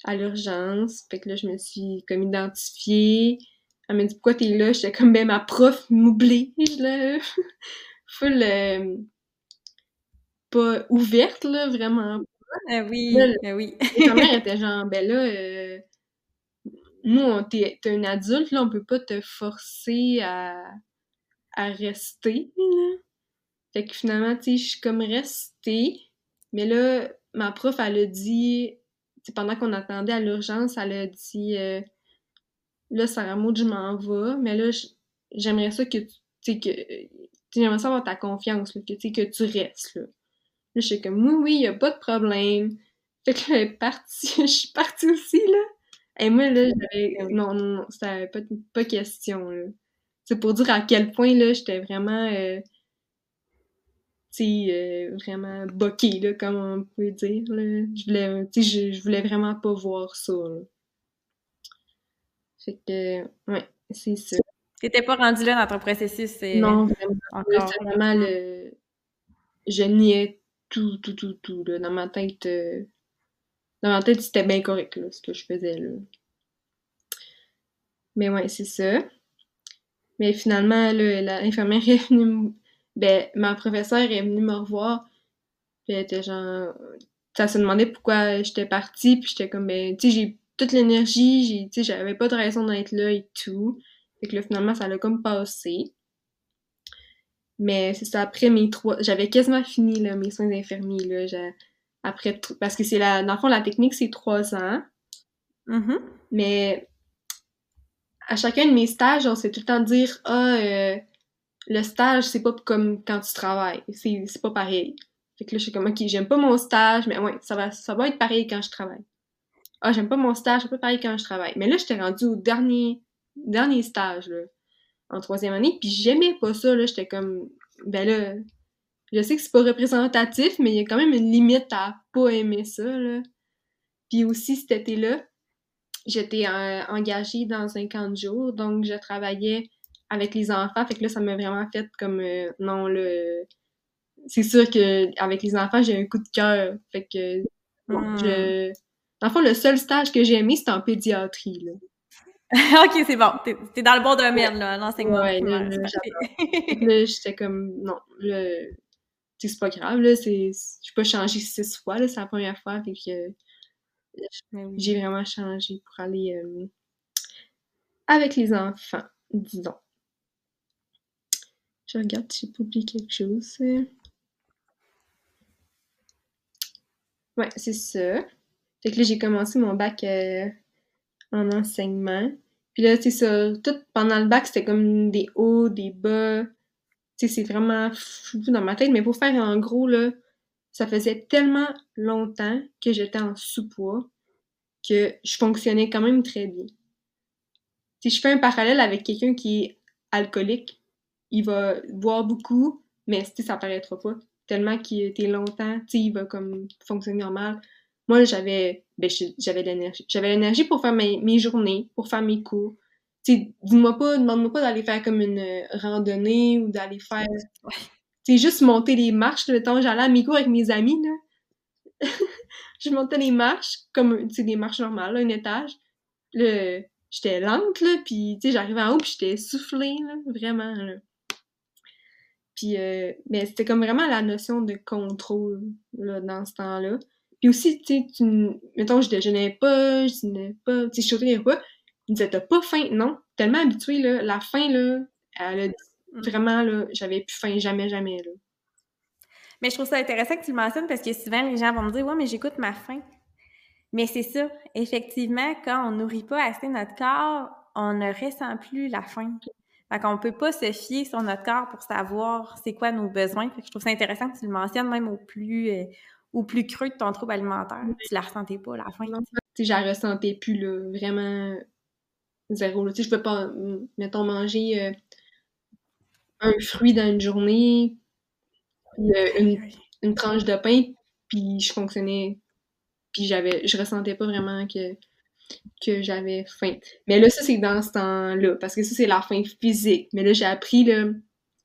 à l'urgence. Fait que là, je me suis comme identifiée. Elle m'a dit pourquoi t'es là? J'étais comme ben ma prof m'oublie là. Full euh, pas ouverte là, vraiment. Ah oui, ah oui. et ta mère était genre ben là euh, nous t'es un adulte là, on peut pas te forcer à, à rester là. Fait que finalement, tu sais, je suis comme restée. Mais là, ma prof, elle a dit, pendant qu'on attendait à l'urgence, elle a dit, euh, là, Sarah Maud, je m'en vais, mais là, j'aimerais ça que, tu que, j'aimerais ça avoir ta confiance, là, que, que tu restes, là. Là, je suis comme, oui, oui, y a pas de problème. Fait que là, elle est partie, je suis partie aussi, là. Et moi, là, j'avais, non, non, non, c'était pas, pas question, là. C'est pour dire à quel point, là, j'étais vraiment, euh, sais, euh, vraiment boqué, là, comme on peut dire. Là. Je voulais, je, je voulais vraiment pas voir ça. Là. Fait que, ouais, c'est ça. T'étais pas rendu là dans ton processus? Non, vraiment. C'est vraiment le, je niais tout, tout, tout, tout. Là. Dans ma tête, euh, dans ma tête, c'était bien correct, là, ce que je faisais, là. Mais ouais, c'est ça. Mais finalement, là, l'infirmière est venue Ben, ma professeure est venue me revoir. Puis elle était genre... Ça se demandait pourquoi j'étais partie, puis j'étais comme, ben, tu sais, j'ai toute l'énergie, j'ai, tu sais, j'avais pas de raison d'être là et tout. Fait que là, finalement, ça l'a comme passé. Mais c'est ça, après mes trois... J'avais quasiment fini, là, mes soins d'infirmier, là. Après... Parce que c'est la... Dans le fond, la technique, c'est trois ans. Mm-hmm. Mais à chacun de mes stages, on sait tout le temps dire Ah, euh, le stage, c'est pas comme quand tu travailles. C'est pas pareil. Fait que là, je suis comme Ok, j'aime pas mon stage, mais ouais, ça va, ça va être pareil quand je travaille. Ah, j'aime pas mon stage, c'est pas pareil quand je travaille. Mais là, j'étais rendue au dernier, dernier stage, là, en troisième année, puis j'aimais pas ça, là. J'étais comme Ben là, je sais que c'est pas représentatif, mais il y a quand même une limite à pas aimer ça, là. Puis aussi, cet été-là, j'étais engagée dans un camp de jour, donc je travaillais avec les enfants. Fait que là, ça m'a vraiment fait comme euh, non, le. C'est sûr que avec les enfants, j'ai un coup de cœur. Fait que bon, hmm. je. Dans le fond, le seul stage que j'ai aimé, c'était en pédiatrie. Là. ok, c'est bon. T'es, dans le bon domaine, là, l'enseignement. Ouais, là, là j'étais comme non, le. C'est pas grave, là. C'est... Je peux changer six fois, là. C'est la première fois. Fait que j'ai vraiment changé pour aller euh, avec les enfants, disons. Je regarde si j'ai oublié quelque chose. Ouais, c'est ça. Fait que là, j'ai commencé mon bac euh, en enseignement. Puis là, c'est ça, tout pendant le bac, c'était comme des hauts, des bas. Tu sais, c'est vraiment fou dans ma tête. Mais pour faire en gros, là, ça faisait tellement longtemps que j'étais en sous-poids que je fonctionnais quand même très bien. Si je fais un parallèle avec quelqu'un qui est alcoolique, il va boire beaucoup, mais ça paraîtra pas. Tellement qu'il était longtemps, il va comme fonctionner normal. Moi, j'avais ben, j'avais l'énergie. J'avais l'énergie pour faire mes, mes, journées, pour faire mes cours. Dis-moi pas, demande-moi pas d'aller faire comme une randonnée ou d'aller faire c'est juste monter les marches. Le temps j'allais à mes cours avec mes amis, là. je montais les marches, comme, tu des marches normales, là, un étage. Le... J'étais lente, là, puis, tu sais, j'arrivais en haut, puis j'étais soufflée, là, vraiment, là. Puis, euh, mais c'était comme vraiment la notion de contrôle, là, dans ce temps-là. Puis aussi, tu sais, tu, mettons, je déjeunais pas, je dînais pas, tu sais, je pas. Il me disait, t'as pas faim? Non. Tellement habitué, là, la faim, là, elle a Vraiment, là, j'avais plus faim, jamais, jamais, là. Mais je trouve ça intéressant que tu le mentionnes parce que souvent, les gens vont me dire, ouais, mais j'écoute ma faim. Mais c'est ça. Effectivement, quand on nourrit pas assez notre corps, on ne ressent plus la faim. Fait qu'on peut pas se fier sur notre corps pour savoir c'est quoi nos besoins. Fait que je trouve ça intéressant que tu le mentionnes même au plus, euh, au plus creux de ton trouble alimentaire. Tu la ressentais pas, la faim. Tu je la ressentais plus, là. Vraiment zéro. Tu sais, je peux pas, mettons, manger euh, un fruit dans une journée, puis euh, une, tranche de pain, puis je fonctionnais, puis j'avais, je ressentais pas vraiment que, que j'avais faim. Mais là, ça, c'est dans ce temps-là, parce que ça, c'est la faim physique. Mais là, j'ai appris, là,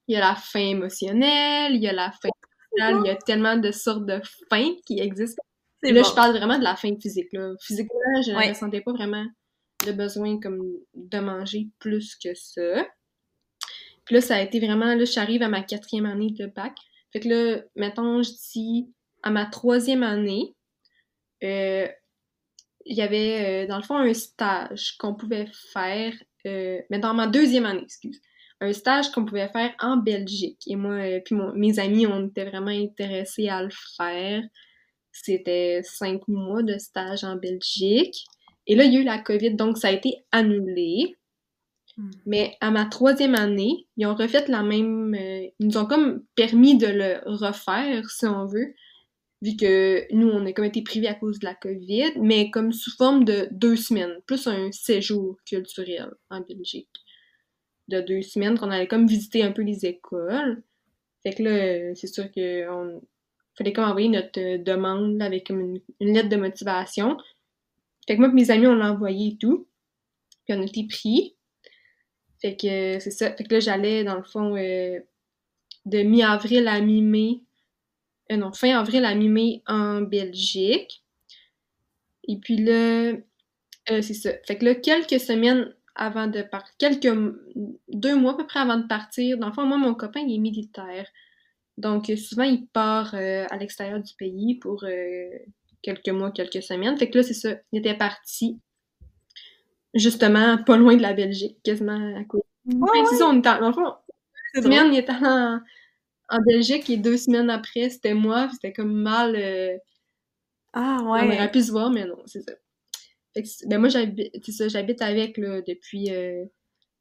il y a la faim émotionnelle, il y a la faim il y a tellement de sortes de faim qui existent. là, je parle vraiment de la faim physique. Là. Physiquement, je ne ressentais pas vraiment le besoin comme de manger plus que ça. Puis là, ça a été vraiment, là, j'arrive à ma quatrième année de bac. Fait que là, mettons, je dis, à ma troisième année, euh, il y avait, euh, dans le fond, un stage qu'on pouvait faire, euh, mais dans ma deuxième année, excuse, un stage qu'on pouvait faire en Belgique. Et moi, euh, puis mes amis, on était vraiment intéressés à le faire. C'était cinq mois de stage en Belgique. Et là, il y a eu la COVID, donc ça a été annulé. Hmm. Mais à ma troisième année, ils ont refait la même. Ils nous ont comme permis de le refaire, si on veut, vu que nous, on a comme été privés à cause de la COVID, mais comme sous forme de deux semaines, plus un séjour culturel en Belgique. De deux semaines, qu'on allait comme visiter un peu les écoles. Fait que là, c'est sûr qu'on fallait comme envoyer notre euh, demande avec une, une, lettre de motivation. Fait que moi et mes amis, on l'a envoyé et tout. Puis on a été pris. Fait que c'est ça. Fait que là, j'allais, dans le fond, euh, de mi-avril à mi-mai euh, non, fin avril à mi-mai en Belgique. Et puis là, euh, c'est ça. Fait que là, quelques semaines avant de partir, quelques, deux mois à peu près avant de partir, dans le fond, moi, mon copain, il est militaire. Donc, souvent, il part euh, à l'extérieur du pays pour euh, quelques mois, quelques semaines. Fait que là, c'est ça. Il était parti, justement, pas loin de la Belgique, quasiment à côté. Ouais, c'est ça, on était, dans le fond, semaine, il était en, en Belgique et deux semaines après, c'était moi, c'était comme mal. euh, Ah on ouais. aurait pu se voir, mais non, c'est ça. Fait que c'est- ben moi, j'habite, c'est ça, j'habite avec, là, depuis euh,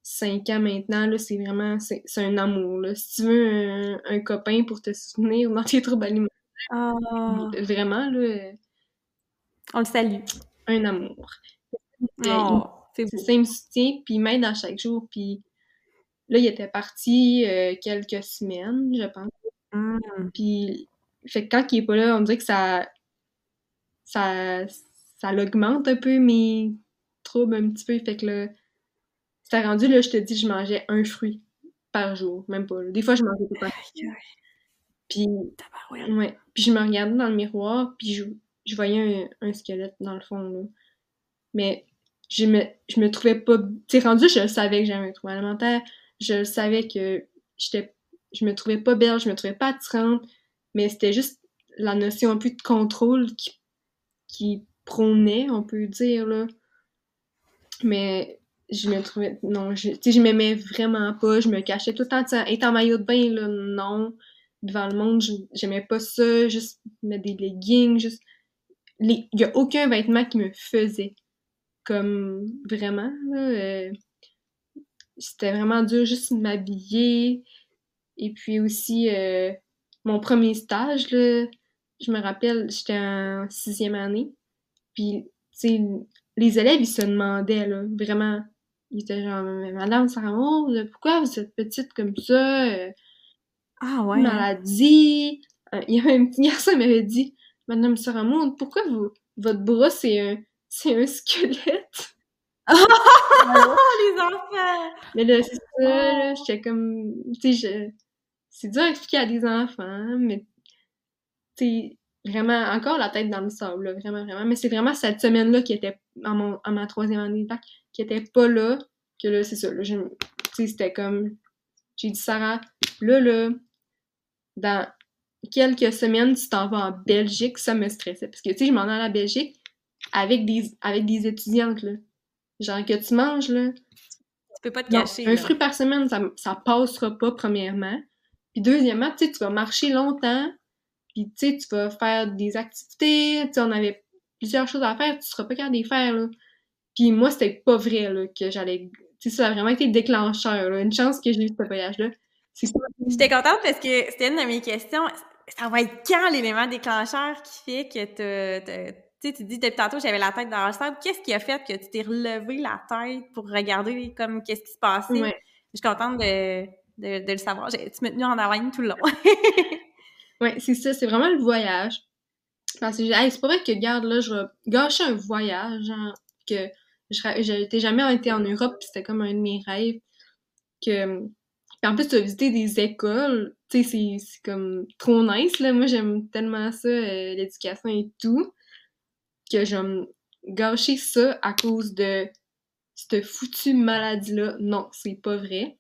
cinq ans maintenant, là, c'est vraiment, c'est c'est un amour, là. Si tu veux un, un copain pour te soutenir dans tes troubles alimentaires, Ah, vraiment, là, on le salue. un amour. Euh, Oh, c'est C'est beau. ça, il me soutient, puis il m'aide à chaque jour, puis là, il était parti euh, quelques semaines, je pense. Mm. Puis, fait que quand il est pas là, on dirait que ça, ça, ça l'augmente un peu mes troubles un petit peu. Fait que là, c'était rendu, là, je te dis, je mangeais un fruit par jour, même pas. là. Des fois, je mangeais tout pas. Puis, ouais. Puis je me regardais dans le miroir, puis je, je voyais un, un squelette dans le fond, là. Mais je me, je me trouvais pas... Tu sais, rendu, je savais que j'avais un trouble alimentaire. Je savais que j'étais... Je me trouvais pas belle, je me trouvais pas attirante. Mais c'était juste la notion un peu de contrôle qui, qui prônait, on peut dire, là. Mais je me trouvais... Non, je, je m'aimais vraiment pas. Je me cachais tout le temps. Être en maillot de bain, là, non. Devant le monde, j'aimais pas ça. Juste mettre des leggings, juste... Il y a aucun vêtement qui me faisait. Comme, vraiment, là. euh, C'était vraiment dur juste de m'habiller. Et puis aussi, euh, mon premier stage, là, je me rappelle, j'étais en sixième année. Puis, tu sais, les élèves, ils se demandaient, là, vraiment. Ils étaient genre, Madame Sarah pourquoi vous êtes petite comme ça? Euh, Ah ouais. hein. maladie. Euh, il y avait un petit garçon qui m'avait dit, Madame Sarah pourquoi vous, votre bras, c'est un, c'est un squelette? Oh, les enfants! Mais là, c'est ça, Oh. là, j'étais comme, tu sais, je... c'est dur à expliquer à des enfants, mais, tu sais, vraiment, encore la tête dans le sable, là, vraiment, vraiment. Mais c'est vraiment cette semaine-là qui était, en, mon, en ma troisième année de bac, qui était pas là, que là, c'est ça, là, je, tu sais, c'était comme, j'ai dit, Sarah, là, là, dans quelques semaines, tu t'en vas en Belgique, ça me stressait, parce que, tu sais, je m'en allais à la Belgique avec des, avec des étudiantes, là. Genre, que tu manges, là, Tu peux pas te non, cacher. un là. fruit par semaine, ça, ça passera pas, premièrement. Puis deuxièmement, tu sais, tu vas marcher longtemps, puis tu sais, tu vas faire des activités, tu sais, on avait plusieurs choses à faire, tu seras pas capable de les faire, là. Puis moi, c'était pas vrai, là, que j'allais... Tu sais, ça a vraiment été le déclencheur, là. Une chance que j'ai eu ce voyage-là. J'étais contente parce que c'était une de mes questions. Ça va être quand l'élément déclencheur qui fait que tu sais, tu dis depuis tantôt j'avais la tête dans le sable. Qu'est-ce qui a fait que tu t'es relevé la tête pour regarder comme qu'est-ce qui se passait? Je suis contente de, de, de le savoir. J'ai- Tu m'as tenu en haleine tout le long. Ouais, c'est ça, c'est vraiment le voyage. Parce que, hey, c'est pas vrai que, regarde, là, je vais gâcher un voyage, genre, que j'étais jamais été en Europe, c'était comme un de mes rêves. Que, puis en plus, tu as visité des écoles, tu sais, c'est- c'est comme trop nice, là. Moi, j'aime tellement ça, euh, l'éducation et tout, que je vais me gâcher ça à cause de cette foutue maladie-là. Non, c'est pas vrai.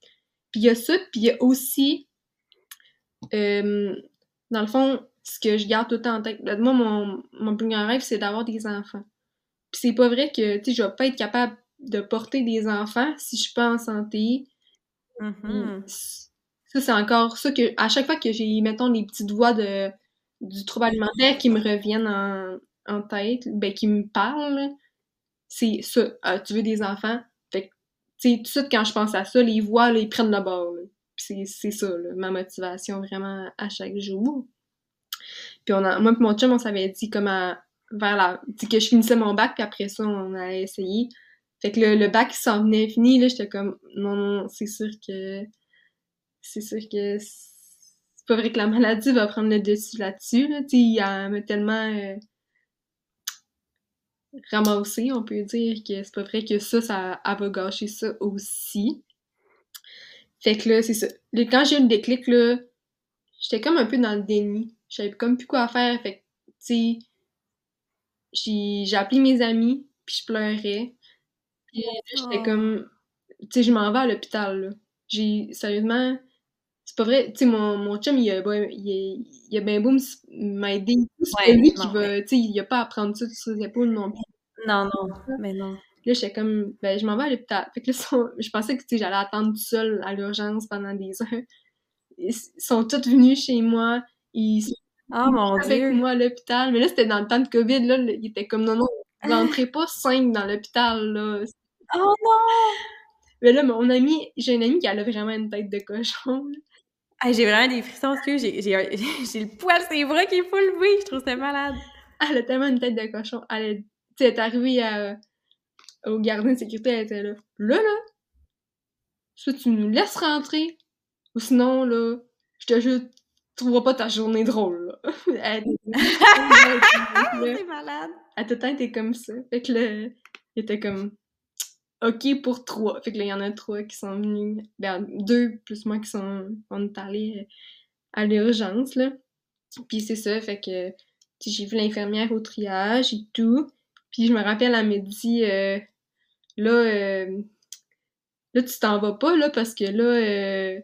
Puis il y a ça, puis il y a aussi, euh, dans le fond, ce que je garde tout le temps en tête. Ben, Moi, mon, mon plus grand rêve, c'est d'avoir des enfants. Puis c'est pas vrai que, tu sais, je vais pas être capable de porter des enfants si je suis pas en santé. Mhm. Ça, c'est encore ça que, à chaque fois que j'ai, mettons, les petites voix de, du trouble alimentaire qui me reviennent en, en tête, ben, qui me parlent, là, c'est ça. Ah, tu veux des enfants? Fait que, tu sais, tout de suite, quand je pense à ça, les voix, là, ils prennent le bord. Puis c'est ça, là, ma motivation vraiment à chaque jour. Puis on a, moi et mon chum, on s'avait dit comme à, vers la, que je finissais mon bac, puis après ça, on allait essayer. Fait que le, bac s'en venait fini, là, j'étais comme, non, non, c'est sûr que, c'est sûr que c'est pas vrai que la maladie va prendre le dessus là-dessus, là, tu sais, elle m'a tellement euh, ramassé, on peut dire, que c'est pas vrai que ça, ça, elle va gâcher ça aussi. Fait que là, c'est ça. Quand j'ai eu le déclic, là, j'étais comme un peu dans le déni. j'avais comme plus quoi faire. Fait que, tu sais, j'ai appelé mes amis, puis je pleurais. Puis j'étais oh. comme, tu sais, je m'en vais à l'hôpital, là. J'ai, sérieusement, c'est pas vrai, tu sais, mon, mon chum, il a, il, il a bien beau m'aider. C'est lui qui va, tu sais, il a pas à prendre ça sur ses épaules non plus. Non, non, mais non. Là, j'étais comme, ben, je m'en vais à l'hôpital. Fait que là, je pensais que, tu sais, j'allais attendre tout seul à l'urgence pendant des heures. Ils sont tous venus chez moi. Ils sont oh, mon avec moi à l'hôpital. Mais là, c'était dans le temps de COVID, là. Il était comme, non, non, vous rentrez pas cinq dans l'hôpital, là. Oh non! Mais là, mon ami, j'ai une amie qui a vraiment une tête de cochon. J'ai vraiment des frissons, que j'ai le poil sur les bras qui est full levé, je trouve ça malade. Elle a tellement une tête de cochon. Elle est, est arrivée à, au gardien de sécurité, elle était là. Là, là, soit tu nous laisses rentrer, ou sinon, là, je te jure, tu trouveras pas ta journée drôle, là. elle était malade. Elle tout le temps était comme ça. Fait que là, il était comme, OK pour trois. Fait que là, il y en a trois qui sont venus, ben, deux plus moi qui sont, allés à l'urgence, là. Puis c'est ça, fait que j'ai vu l'infirmière au triage et tout. Puis je me rappelle, elle me dit, euh, là, euh, là, tu t'en vas pas, là, parce que là,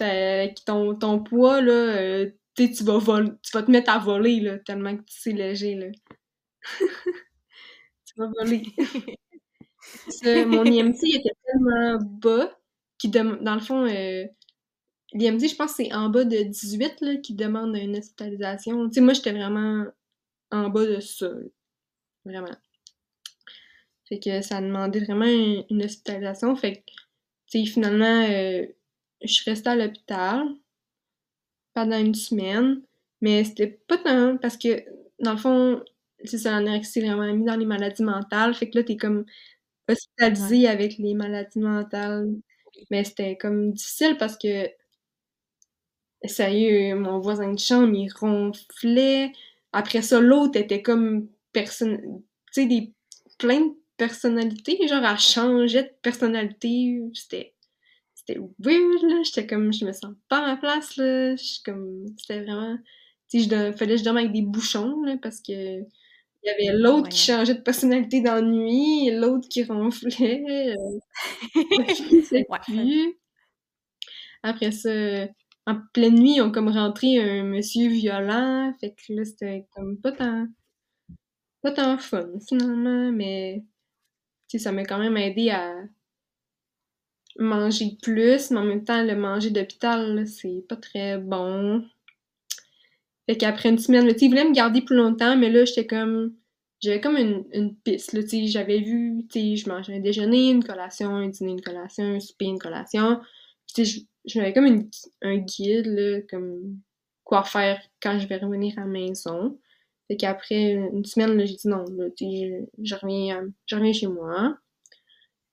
euh, ton, ton poids, là, euh, tu vas tu vas te mettre à voler, là, tellement que tu sais léger, là. tu vas voler. mon IMC était tellement bas qu'il dans le fond, euh, l'IMC, je pense que c'est en bas de 18 là, qui demande une hospitalisation. Tu sais, moi, j'étais vraiment en bas de ça. Vraiment. Fait que ça demandait vraiment une, hospitalisation. Fait que, tu sais, finalement, euh, je suis restée à l'hôpital pendant une semaine. Mais c'était pas tant parce que, dans le fond, c'est ça, l'anorexie est vraiment mis dans les maladies mentales. Fait que là, t'es comme hospitalisé avec les maladies mentales. Mais c'était comme difficile parce que, sérieux, mon voisin de chambre, il ronflait. Après ça, l'autre était comme personne, tu sais, des plein de personnalité, genre elle changeait de personnalité, c'était c'était weird là, j'étais comme je me sens pas à ma place là, comme c'était vraiment tu sais je fallait que je dorme avec des bouchons là parce que il y avait l'autre qui changeait de personnalité dans la nuit, l'autre qui ronflait. plus. Après ça, en pleine nuit, ils ont comme rentré un monsieur violent. Fait que là, c'était comme pas tant, pas tant fun, finalement, mais ça m'a quand même aidé à manger plus, mais en même temps, le manger d'hôpital, c'est pas très bon. Fait qu'après une semaine, tu sais, voulait me garder plus longtemps, mais là, j'étais comme. J'avais comme une, une piste, là, tu sais, j'avais vu, tu sais, je mangeais un déjeuner, une collation, un dîner, une collation, un souper, une collation. Tu sais, j'avais comme une, un guide, là, comme quoi faire quand je vais revenir à la maison. Fait qu'après une semaine, j'ai dit non, là, je, je, reviens, je reviens chez moi.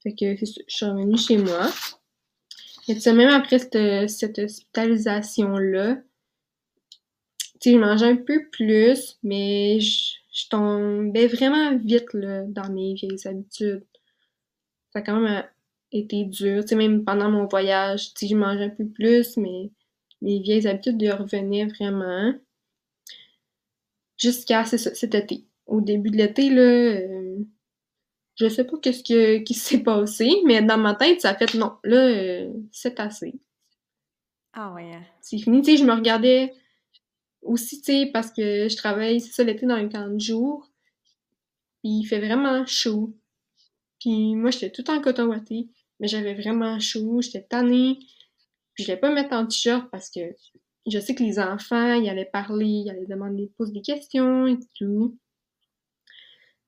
Fait que je suis revenue chez moi. Et tu sais, même après cette, cette hospitalisation-là, tu sais, je mangeais un peu plus, mais je, je tombais vraiment vite là, dans mes vieilles habitudes. Ça a quand même été dur. Tu sais, même pendant mon voyage, tu sais, je mangeais un peu plus, mais mes vieilles habitudes revenaient vraiment jusqu'à cet été. Au début de l'été, là, euh, je sais pas qu'est-ce qui s'est passé, mais dans ma tête, ça a fait non, là, euh, c'est assez. Ah ouais. Hein. C'est fini, tu sais, je me regardais aussi, tu sais, parce que je travaille, c'est ça, l'été dans un camp de jour, puis il fait vraiment chaud. Puis moi, j'étais tout en coton mais j'avais vraiment chaud, j'étais tannée, puis je voulais pas mettre en t-shirt parce que je sais que les enfants, ils allaient parler, ils allaient demander, poser des questions et tout.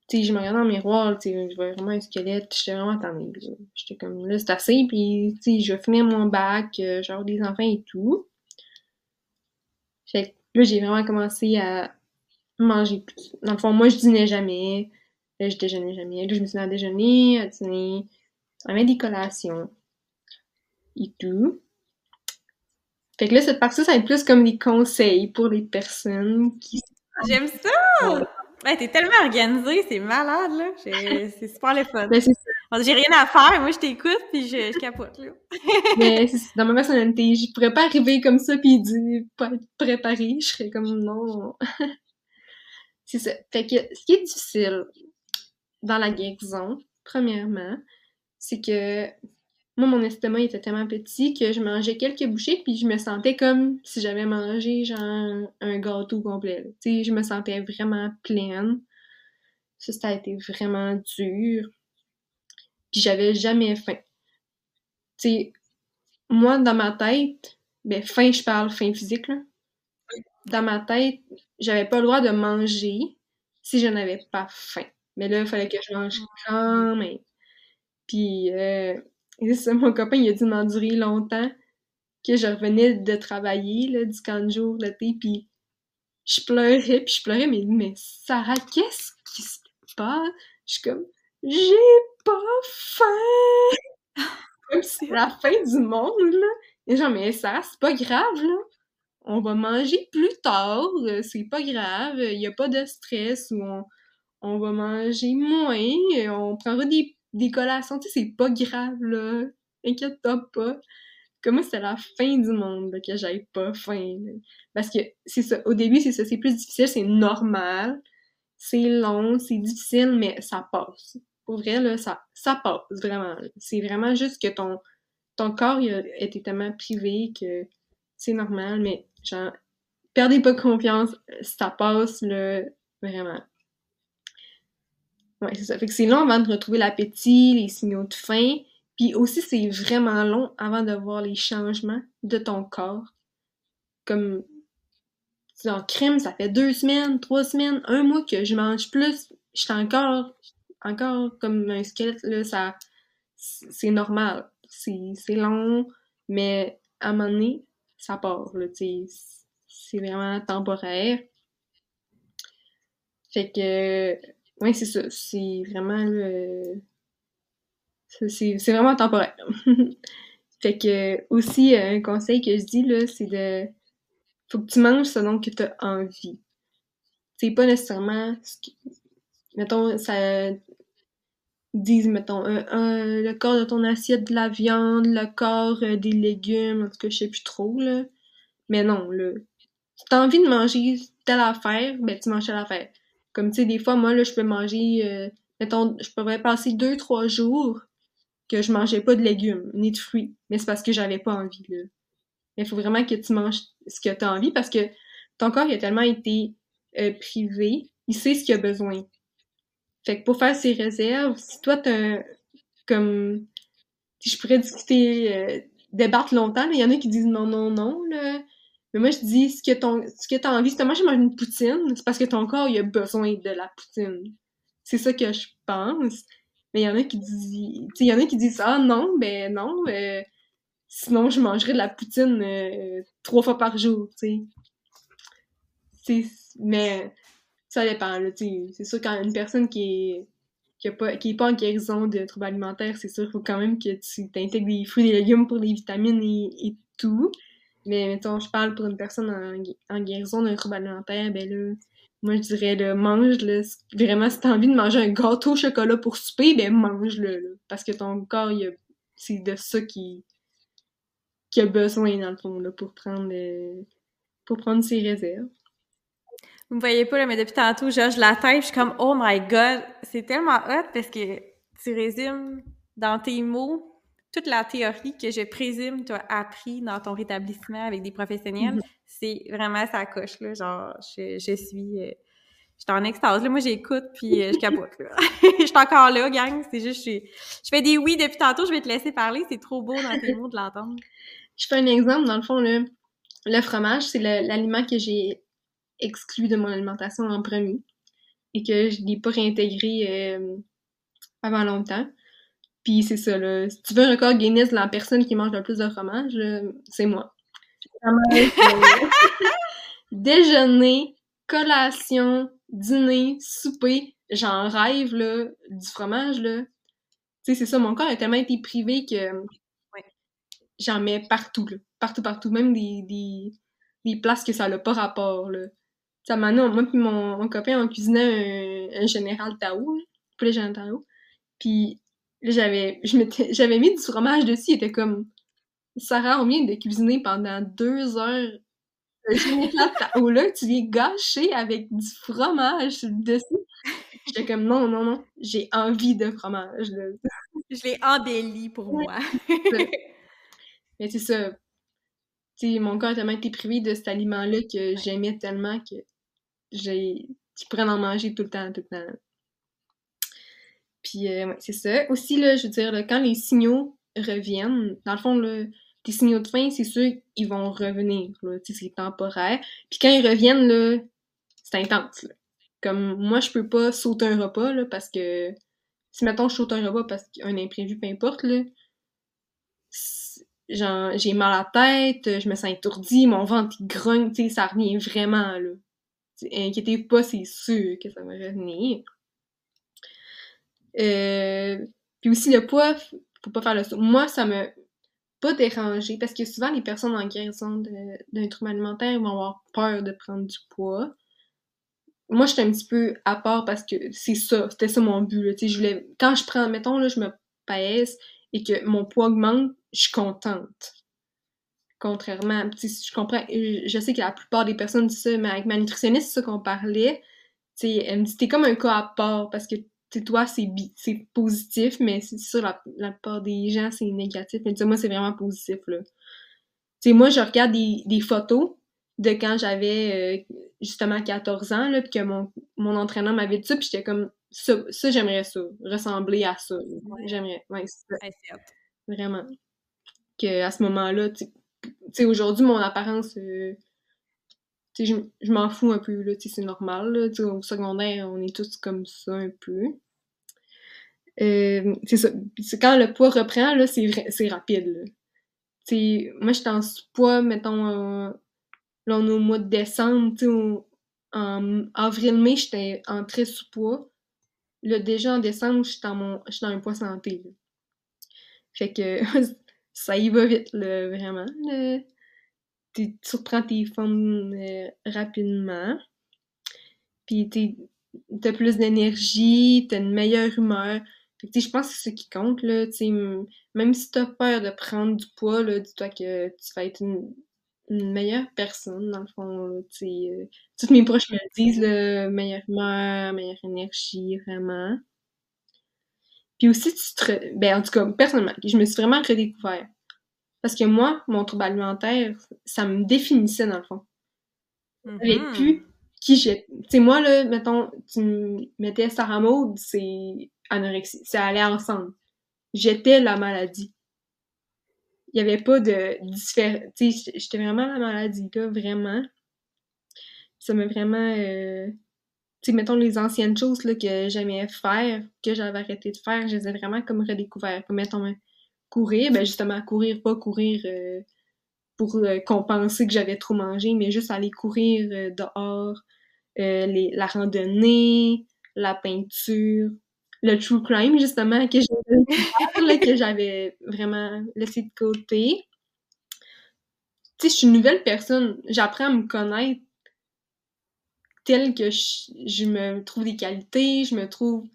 Tu sais, je me regardais dans le miroir, tu sais, je voyais vraiment un squelette, j'étais vraiment tannée. J'étais comme, là, c'est assez, puis tu sais, je finis mon bac, euh, genre des enfants et tout. Là, j'ai vraiment commencé à manger plus. Dans le fond, moi, je dînais jamais. Là, je déjeunais jamais. Là, je me suis mis à déjeuner, à dîner, à mettre des collations et tout. Fait que là, cette partie-là, ça va être plus comme des conseils pour les personnes qui... J'aime ça! Ouais, t'es tellement organisée, c'est malade, là. C'est super le fun. Ben, c'est J'ai rien à faire, moi, je t'écoute, puis je, je, capote, là. Mais dans ma personnalité, je pourrais pas arriver comme ça, puis dire pas être préparée. Je serais comme, non. c'est ça. Fait que, ce qui est difficile dans la guérison, premièrement, c'est que moi, mon estomac était tellement petit que je mangeais quelques bouchées, puis je me sentais comme si j'avais mangé genre un gâteau complet. Tu je me sentais vraiment pleine. Ça, ça a été vraiment dur. Puis j'avais jamais faim. Tu sais, moi, dans ma tête, ben, faim, je parle faim physique, là. Dans ma tête, j'avais pas le droit de manger si je n'avais pas faim. Mais là, il fallait que je mange quand même. Puis, euh, et ça, mon copain, il a dû m'endurer longtemps que je revenais de travailler, là, du camp de jour, l'été, puis je pleurais, puis je pleurais, mais, mais Sarah, qu'est-ce qui se passe? Je suis comme, j'ai pas faim! comme c'est la fin du monde, là. Et genre, mais ça, c'est pas grave, là. On va manger plus tard, euh, c'est pas grave, il y a pas de stress, ou on, on va manger moins, on prendra des des collations, tu sais, c'est pas grave, là. Inquiète-toi pas. Comme moi, c'est la fin du monde, que j'aille pas faim. Parce que c'est ça, au début, c'est ça, c'est plus difficile, c'est normal. C'est long, c'est difficile, mais ça passe. Pour vrai, là, ça, ça passe, vraiment. C'est vraiment juste que ton, ton corps il a été tellement privé que c'est normal, mais genre, perdez pas confiance, ça passe, là, vraiment. C'est ça. Fait que c'est long avant de retrouver l'appétit, les signaux de faim. Puis aussi, c'est vraiment long avant de voir les changements de ton corps. Comme en crème, ça fait deux semaines, trois semaines, un mois que je mange plus. Je suis encore, encore comme un squelette, là, ça, c'est normal. C'est long, mais à un moment donné, ça part, là, c'est vraiment temporaire. Fait que, oui, c'est ça. C'est vraiment C'est vraiment temporaire. fait que aussi un conseil que je dis là, c'est de faut que tu manges selon que tu as envie. C'est pas nécessairement ce mettons ça disent mettons le corps de ton assiette de la viande, le corps euh, des légumes, en tout cas je sais plus trop là. Mais non, là. Si t'as envie de manger telle affaire, ben tu manges telle affaire. Comme, tu sais, des fois, moi, là, je peux manger, euh, mettons, je pourrais passer deux, trois jours que je mangeais pas de légumes, ni de fruits. Mais c'est parce que j'avais pas envie, là. Mais il faut vraiment que tu manges ce que tu as envie parce que ton corps, il a tellement été euh, privé, il sait ce qu'il a besoin. Fait que pour faire ses réserves, si toi, t'as comme... Je pourrais discuter, euh, débattre longtemps, mais il y en a qui disent non, non, non, là. Mais moi, je dis, ce que que t'as envie, si t'as mangé une poutine, c'est parce que ton corps, il a besoin de la poutine. C'est ça que je pense. Mais il y en a qui disent, il y en a qui disent, ah non, ben non, ben, sinon je mangerais de la poutine euh, trois fois par jour, tu sais. Mais ça dépend, tu C'est sûr, quand une personne qui est qui, pas, qui est pas en guérison de troubles alimentaires, c'est sûr, il faut quand même que tu t'intègres des fruits et des légumes pour les vitamines et tout. Mais mettons, je parle pour une personne en, guérison d'un trouble alimentaire, ben là, moi je dirais le mange le vraiment si t'as envie de manger un gâteau au chocolat pour souper, ben mange-le parce que ton corps c'est de ça qui qui a besoin dans le fond là pour prendre pour prendre ses réserves. Vous me voyez pas là, mais depuis tantôt, je la tête, je suis comme oh my god, c'est tellement hot parce que tu résumes dans tes mots toute la théorie que je présume tu as appris dans ton rétablissement avec des professionnels, mhm. c'est vraiment ça coche, là. Genre, je, je suis... Euh, je suis en extase. Là, moi, j'écoute, puis euh, je capote. je suis encore là, gang. C'est juste, je, je fais des oui depuis tantôt. Je vais te laisser parler. C'est trop beau dans tes mots de l'entendre. Je fais un exemple. Dans le fond, le, le fromage, c'est l'aliment que j'ai exclu de mon alimentation en premier et que je n'ai pas réintégré euh, avant longtemps. Puis c'est ça, là. Si tu veux un record Guinness de la personne qui mange le plus de fromage, c'est moi. Déjeuner, collation, dîner, souper, j'en rêve, là, du fromage, là. Tu sais, c'est ça, mon corps a tellement été privé que j'en mets partout, là. Partout, partout. Même des, des, des places que ça n'a pas rapport, là. ça m'a moi puis mon, mon, copain, on cuisinait un, un général Tao, poulet général Tao. Puis j'avais, j'avais mis du fromage dessus, il était comme, Sarah, on vient de cuisiner pendant deux heures général Tao là, tu viens gâcher avec du fromage dessus. J'étais comme, non, non, non, j'ai envie de fromage. Là. Je l'ai embelli pour moi. Mais c'est ça. sais mon corps a tellement été privé de cet aliment-là que j'aimais tellement que j'ai tu pourrais en manger tout le temps, tout le temps. Puis, euh, ouais, c'est ça. Aussi, là, je veux dire, quand les signaux reviennent, dans le fond, là, les signaux de faim, c'est sûr qu'ils vont revenir, là, c'est temporaire. Puis quand ils reviennent, là, c'est intense, là. Comme, moi, je peux pas sauter un repas, là, parce que, si, mettons, je saute un repas parce qu'il y a un imprévu, peu importe, là, genre, j'ai mal à la tête, je me sens étourdie, mon ventre, il grogne, ça revient vraiment, là. Inquiétez pas, c'est sûr que ça va revenir. Euh, puis aussi le poids, faut pas faire le saut. Moi, ça me pas dérangé parce que souvent les personnes en guérison d'un trouble alimentaire vont avoir peur de prendre du poids. Moi, j'étais un petit peu à part parce que c'est ça, c'était ça mon but. Là. Je voulais, quand je prends, mettons, là, je me pèse et que mon poids augmente, je suis contente. Contrairement, je comprends, je sais que la plupart des personnes disent ça, mais avec ma nutritionniste, c'est ça qu'on parlait. elle me comme un cas à part parce que toi, c'est positif, mais c'est sûr, la, la plupart des gens, c'est négatif. Mais moi, c'est vraiment positif, là. sais moi, je regarde des, des photos de quand j'avais euh, justement 14 ans, là, puis que mon, mon entraîneur m'avait dit ça, puis j'étais comme, ça, ça j'aimerais ça, ressembler à ça. J'aimerais, ouais, ça. Vraiment. Que à ce moment-là, tu sais, aujourd'hui, mon apparence, euh, tu sais, je, m'en fous un peu, là, tu sais, c'est normal, là, tu sais, au secondaire, on est tous comme ça un peu. Euh, c'est ça. Quand le poids reprend, là, c'est, rapide, là. Moi, j'étais en sous-poids, mettons, là, on est au mois de décembre, sais, en avril-mai, j'étais en très sous-poids. Là, déjà en décembre, j'étais dans, un poids santé, là. Fait que ça y va vite, là, vraiment, tu reprends tes formes euh, rapidement. Puis t'as plus d'énergie, t'as une meilleure humeur. Fait je pense que c'est ce qui compte, là. même si t'as peur de prendre du poids, là, dis-toi que tu vas être une, meilleure personne, dans le fond. Là, euh, toutes mes proches me le disent, là, meilleure humeur, meilleure énergie, vraiment. Puis aussi, tu te... Ben, en tout cas, personnellement, je me suis vraiment redécouvert. Parce que moi, mon trouble alimentaire, ça me définissait dans le fond. J'avais mm-hmm. plus qui j'étais. Tu sais, moi, là, mettons, tu me mettais Sarah Maud, c'est anorexie. Ça allait ensemble. J'étais la maladie. Il n'y avait pas de différence. J'étais vraiment la maladie, là, vraiment. Ça m'a vraiment. Euh... Tu sais, mettons les anciennes choses là, que j'aimais faire, que j'avais arrêté de faire, je les ai vraiment comme redécouvertes. Comme mettons, courir, ben justement, courir, pas courir euh, pour euh, compenser que j'avais trop mangé, mais juste aller courir dehors, la randonnée, la peinture, le true crime, justement, que j'avais vraiment laissé de côté. Tu sais, je suis une nouvelle personne, j'apprends à me connaître telle que je, je me trouve des qualités, je me trouve...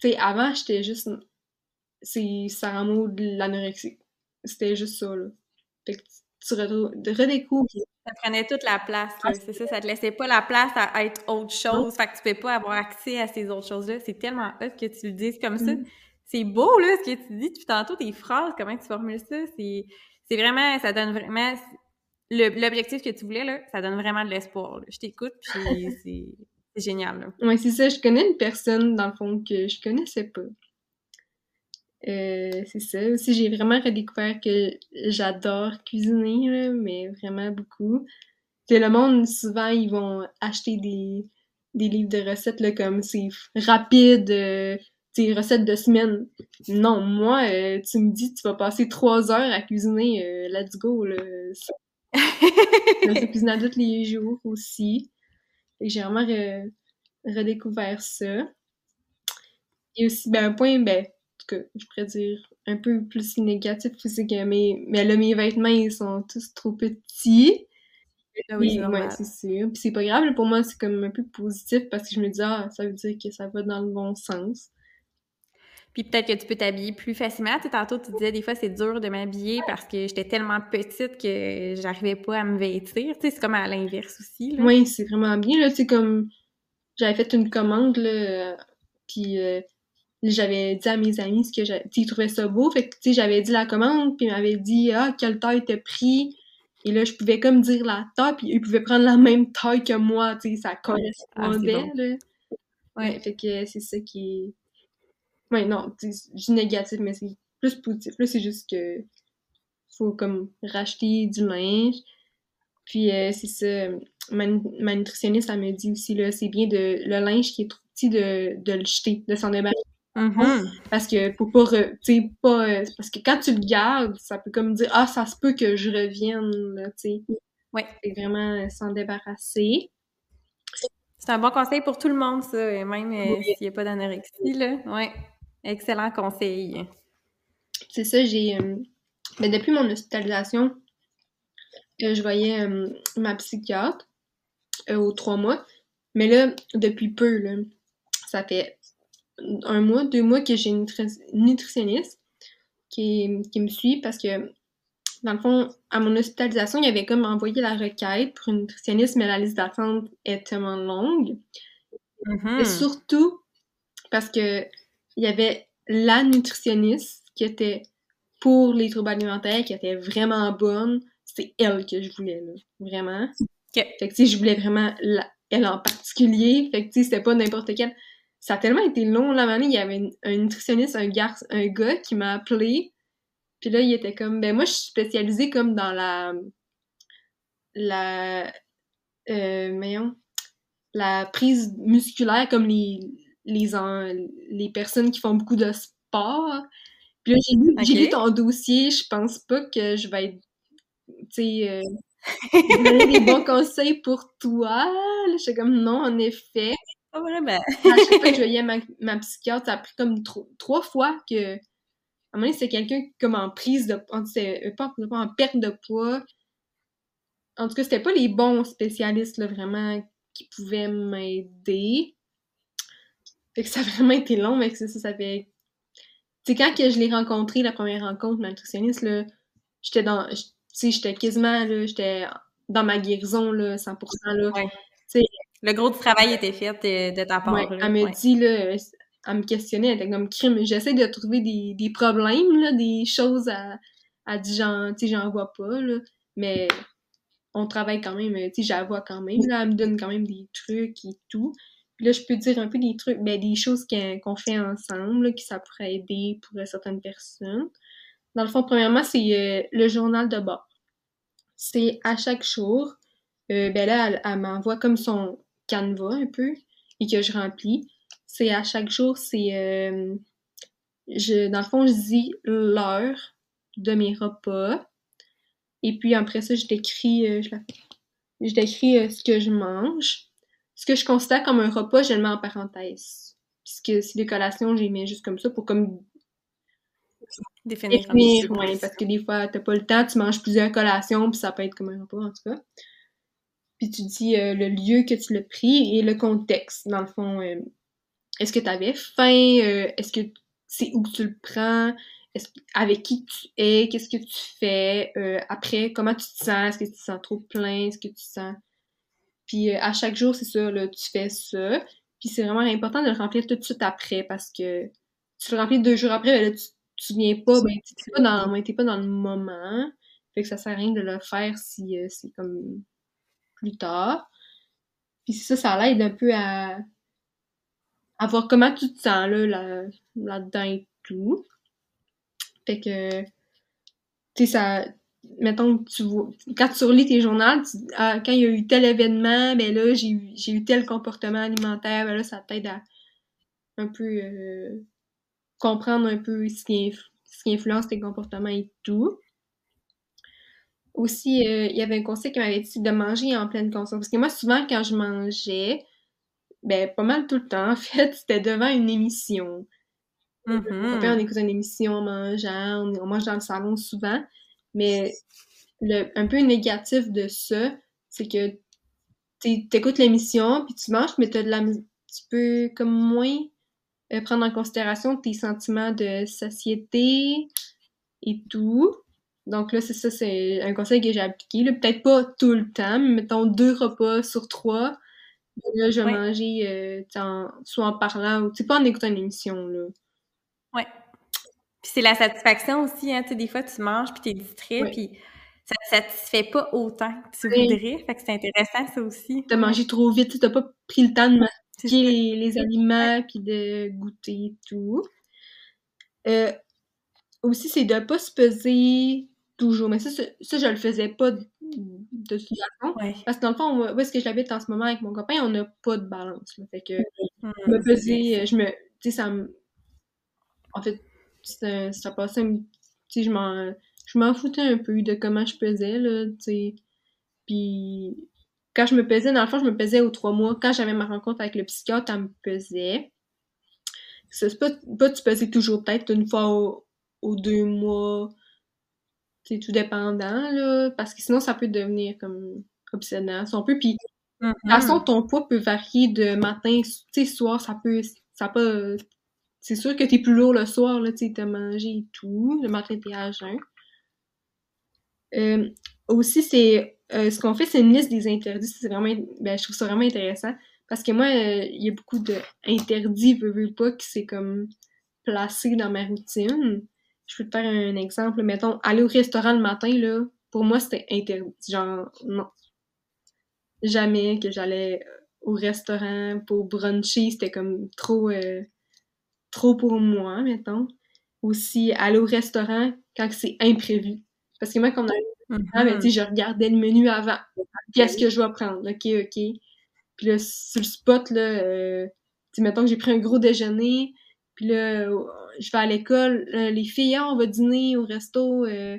Tu sais, avant, j'étais juste c'est Sarah Maud l'anorexie. C'était juste ça, là. Fait que tu redécouvres. Ça prenait toute la place, là. c'est ça, ça te laissait pas la place à être autre chose. Fait que tu peux pas avoir accès à ces autres choses-là. C'est tellement hot que tu le dises comme ça. Mm. C'est beau, là, ce que tu dis depuis tantôt, tes phrases, comment tu formules ça. C'est, vraiment, ça donne vraiment, l'objectif que tu voulais, là, ça donne vraiment de l'espoir. Je t'écoute, puis c'est, c'est génial, là. Ouais, c'est ça. Je connais une personne, dans le fond, que je connaissais pas. Euh, c'est ça. Aussi, j'ai vraiment redécouvert que j'adore cuisiner, mais vraiment beaucoup. C'est le monde, souvent, ils vont acheter des, des livres de recettes, là, comme c'est rapide, euh, recettes de semaine. Non, moi, euh, tu me dis, tu vas passer trois heures à cuisiner, euh, let's go, là. je cuisine à tous les jours aussi. j'ai vraiment redécouvert ça. Et aussi, ben, un point, ben, que je pourrais dire un peu plus négatif, mais là, mes vêtements, ils sont tous trop petits. Ah oui, c'est ouais, sûr. Puis c'est pas grave, là, pour moi, c'est comme un peu positif parce que je me dis, ah, ça veut dire que ça va dans le bon sens. Puis peut-être que tu peux t'habiller plus facilement. Tu sais, tantôt, tu disais des fois c'est dur de m'habiller parce que j'étais tellement petite que j'arrivais pas à me vêtir. Tu sais, c'est comme à l'inverse aussi. Là. Oui, c'est vraiment bien, là, tu sais, comme j'avais fait une commande, là, puis euh, j'avais dit à mes amis ce que sais, ils trouvaient ça beau, fait que, tu sais, j'avais dit la commande, puis ils m'avaient dit, ah, quelle taille t'as pris, et là, je pouvais comme dire la taille, puis ils pouvaient prendre la même taille que moi, tu sais, ça correspondait, Ah, bon. là. Ouais, fait que c'est ça qui est... Ouais, non, dis négatif, mais c'est plus positif, là, c'est juste que faut comme racheter du linge, puis euh, c'est ça, ma, ma nutritionniste, elle me dit aussi, là, c'est bien de le linge qui est trop petit de, de le jeter, de s'en débarrasser. Mhm. Parce que pour pas, re- tu sais, pas, euh, parce que quand tu le gardes, ça peut comme dire, ah, ça se peut que je revienne, tu sais. Ouais. C'est vraiment euh, s'en débarrasser. C'est un bon conseil pour tout le monde, ça, et même euh, Oui. s'il n'y a pas d'anorexie. là. Ouais. Excellent conseil. C'est ça, j'ai, euh, ben, depuis mon hospitalisation, je voyais ma psychiatre aux trois mois. Mais là, depuis peu, là, ça fait un mois, deux mois que j'ai une nutri- nutritionniste qui, qui me suit parce que, dans le fond, à mon hospitalisation, il y avait comme envoyé la requête pour une nutritionniste, mais la liste d'attente est tellement longue. Mhm. Et surtout parce que il y avait la nutritionniste qui était pour les troubles alimentaires, qui était vraiment bonne. C'est elle que je voulais, là. Vraiment. Fait que, tu sais, je voulais vraiment la- elle en particulier. Fait que, tu sais, c'était pas n'importe quel. Ça a tellement été long, là, année, il y avait une- un nutritionniste, un gars, un gars qui m'a appelé. Puis là, il était comme, ben moi, je suis spécialisée comme dans la... La... Euh, voyons, la prise musculaire, comme les, les, en- les personnes qui font beaucoup de sport. Puis là, j'ai lu, lu ton dossier, je pense pas que je vais être, tu sais, euh, donner des bons conseils pour toi. J'étais comme, non, en effet. Pas vraiment. À chaque fois que je voyais ma, ma psychiatre, ça a pris comme tro- trois fois que, à un moment donné, c'était quelqu'un comme en prise de, en, euh, pas, en en perte de poids. En tout cas, c'était pas les bons spécialistes, là, vraiment, qui pouvaient m'aider. Fait que ça a vraiment été long, mais ça, ça, ça fait... Tu quand que je l'ai rencontré, la première rencontre, ma nutritionniste, là, j'étais dans... Tu sais, j'étais quasiment, là, j'étais dans ma guérison, là, 100%, là. Ouais. Tu sais, Le gros du travail était fait de ta part. Ouais, elle me Ouais. dit, là, elle me questionnait, elle était comme crime. J'essaie de trouver des, des problèmes, là, des choses à, à dire, genre, tu sais, j'en vois pas, là, mais on travaille quand même, tu sais, j'en vois quand même, là, elle me donne quand même des trucs et tout. Puis là, je peux dire un peu des trucs, ben, des choses qu'on qu'on fait ensemble, là, qui ça pourrait aider pour euh, certaines personnes. Dans le fond, premièrement, c'est euh, le journal de bord. C'est à chaque jour, euh, ben là, elle, elle m'envoie comme son canevas un peu, et que je remplis. C'est à chaque jour, c'est... euh, je, dans le fond, je dis l'heure de mes repas. Et puis après ça, je décris, euh, je, la- je décris euh, ce que je mange. Ce que je considère comme un repas, je le mets en parenthèse. Puisque si des collations, je les mets juste comme ça pour comme Définir définir, ouais, parce que des fois, t'as pas le temps, tu manges plusieurs collations, puis ça peut être comme un repas, en tout cas. Puis tu dis euh, le lieu que tu l'as pris et le contexte, dans le fond. euh, est-ce que tu avais faim? Euh, est-ce que c'est où que tu le prends? Avec qui tu es? Qu'est-ce que tu fais? Après, comment tu te sens? Est-ce que tu te sens trop plein? Est-ce que tu sens... Puis à chaque jour, c'est ça, là, tu fais ça. Puis c'est vraiment important de le remplir tout de suite après parce que tu le remplis deux jours après, ben là, tu te souviens pas, ben, t'es pas dans, t'es pas dans le moment. Fait que ça sert à rien de le faire si c'est comme plus tard. Puis ça, ça l'aide un peu à, voir comment tu te sens là, là, là-dedans et tout. Fait que, tu sais, ça, mettons tu vois, quand tu relis tes journaux, ah, quand il y a eu tel événement, ben là, j'ai eu, tel comportement alimentaire, ben là, ça t'aide à un peu euh, comprendre un peu ce qui, ce qui influence tes comportements et tout. Aussi, euh, il y avait un conseil qui m'avait dit de manger en pleine conscience. Parce que moi, souvent, quand je mangeais, ben, pas mal tout le temps, en fait, c'était devant une émission. Mon père, on écoute une émission en mangeant, on, on mange dans le salon souvent, mais le, un peu négatif de ça, c'est que t'écoutes l'émission, puis tu manges, mais t'as de la... Tu peux comme moins euh, prendre en considération tes sentiments de satiété et tout. Donc là, c'est ça, c'est un conseil que j'ai appliqué. Peut-être pas tout le temps, mais mettons deux repas sur trois. Là, je vais manger euh, soit en parlant ou pas en écoutant une émission. Là. Ouais. Puis c'est la satisfaction aussi, hein. Tu sais, des fois, tu manges, puis t'es distrait, puis ça te satisfait pas autant que tu voudrais. Fait que c'est intéressant, ça aussi. T'as mangé trop vite, t'as pas pris le temps de mastiquer les, les, aliments, puis de goûter tout. Euh, aussi, c'est de pas se peser toujours. Mais ça, ça, je le faisais pas de, toute façon. Parce que dans le fond, où est-ce que j'habite en ce moment avec mon copain, on n'a pas de balance. Fait que mmh, je me pesais, je me. Tu sais, ça me. En fait, ça, ça passait. Tu sais, je m'en. Je m'en foutais un peu de comment je pesais, là, tu sais. Puis quand je me pesais, dans le fond, je me pesais aux trois mois. Quand j'avais ma rencontre avec le psychiatre, elle me pesait. C'est pas, pas tu pesais toujours, peut-être une fois aux deux mois c'est tout dépendant, là, parce que sinon, ça peut devenir comme obsédant, si on peut. Puis, de toute façon, mm-hmm. ton poids peut varier de matin, tu sais, soir, ça peut, ça peut, c'est sûr que t'es plus lourd le soir, là, tu sais, t'as mangé et tout, le matin, t'es à jeun. Euh, aussi, c'est, euh, ce qu'on fait, c'est une liste des interdits, c'est vraiment, ben, je trouve ça vraiment intéressant, parce que moi, euh, il y a beaucoup d'interdits, veux, veux pas, qui c'est comme placé dans ma routine je peux te faire un exemple. Mettons, aller au restaurant le matin, là, pour moi, c'était interdit. Genre, non. Jamais que j'allais euh, au restaurant pour bruncher, c'était comme trop, euh, trop pour moi, mettons. Aussi, aller au restaurant quand c'est imprévu. Parce que moi, quand on allait au restaurant, ben, je regardais le menu avant. Qu'est-ce que je vais prendre? OK, OK. Puis là, sur le spot, là, euh, mettons que j'ai pris un gros déjeuner, puis là, je vais à l'école, les filles, ah, on va dîner au resto. Euh,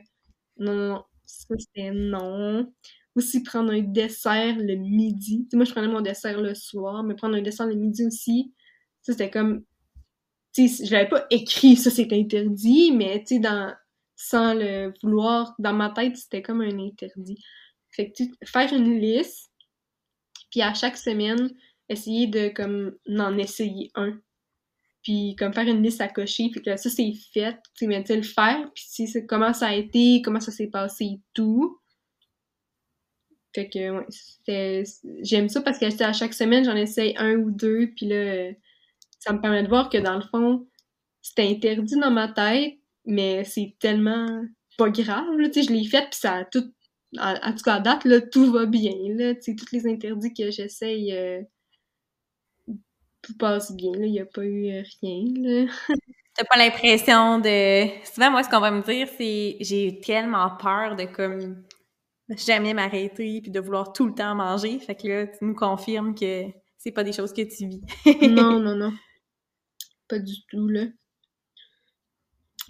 non, non, non. Ça, c'était non. Aussi, prendre un dessert le midi. moi, je prenais mon dessert le soir, mais prendre un dessert le midi aussi, ça, c'était comme... Tu sais, je l'avais pas écrit, ça, c'est interdit, mais tu sais, dans... sans le vouloir, dans ma tête, c'était comme un interdit. Fait que, faire une liste, puis à chaque semaine, essayer de, comme, n'en essayer un puis comme faire une liste à cocher, puis que ça c'est fait, tu sais, tu le faire, puis si comment ça a été, comment ça s'est passé et tout. Fait que ouais, j'aime ça parce que à chaque semaine j'en essaye un ou deux, puis là ça me permet de voir que dans le fond c'est interdit dans ma tête, mais c'est tellement pas grave, tu sais, je l'ai fait puis ça a tout en, tout cas à date là tout va bien là, tu sais, tous les interdits que j'essaye euh, tout passe bien, là, il n'y a pas eu euh, rien, là. T'as pas l'impression de... Souvent, moi, ce qu'on va me dire, c'est j'ai tellement peur de, comme, jamais m'arrêter puis de vouloir tout le temps manger. Fait que là, tu nous confirmes que c'est pas des choses que tu vis. non, non, non. Pas du tout, là.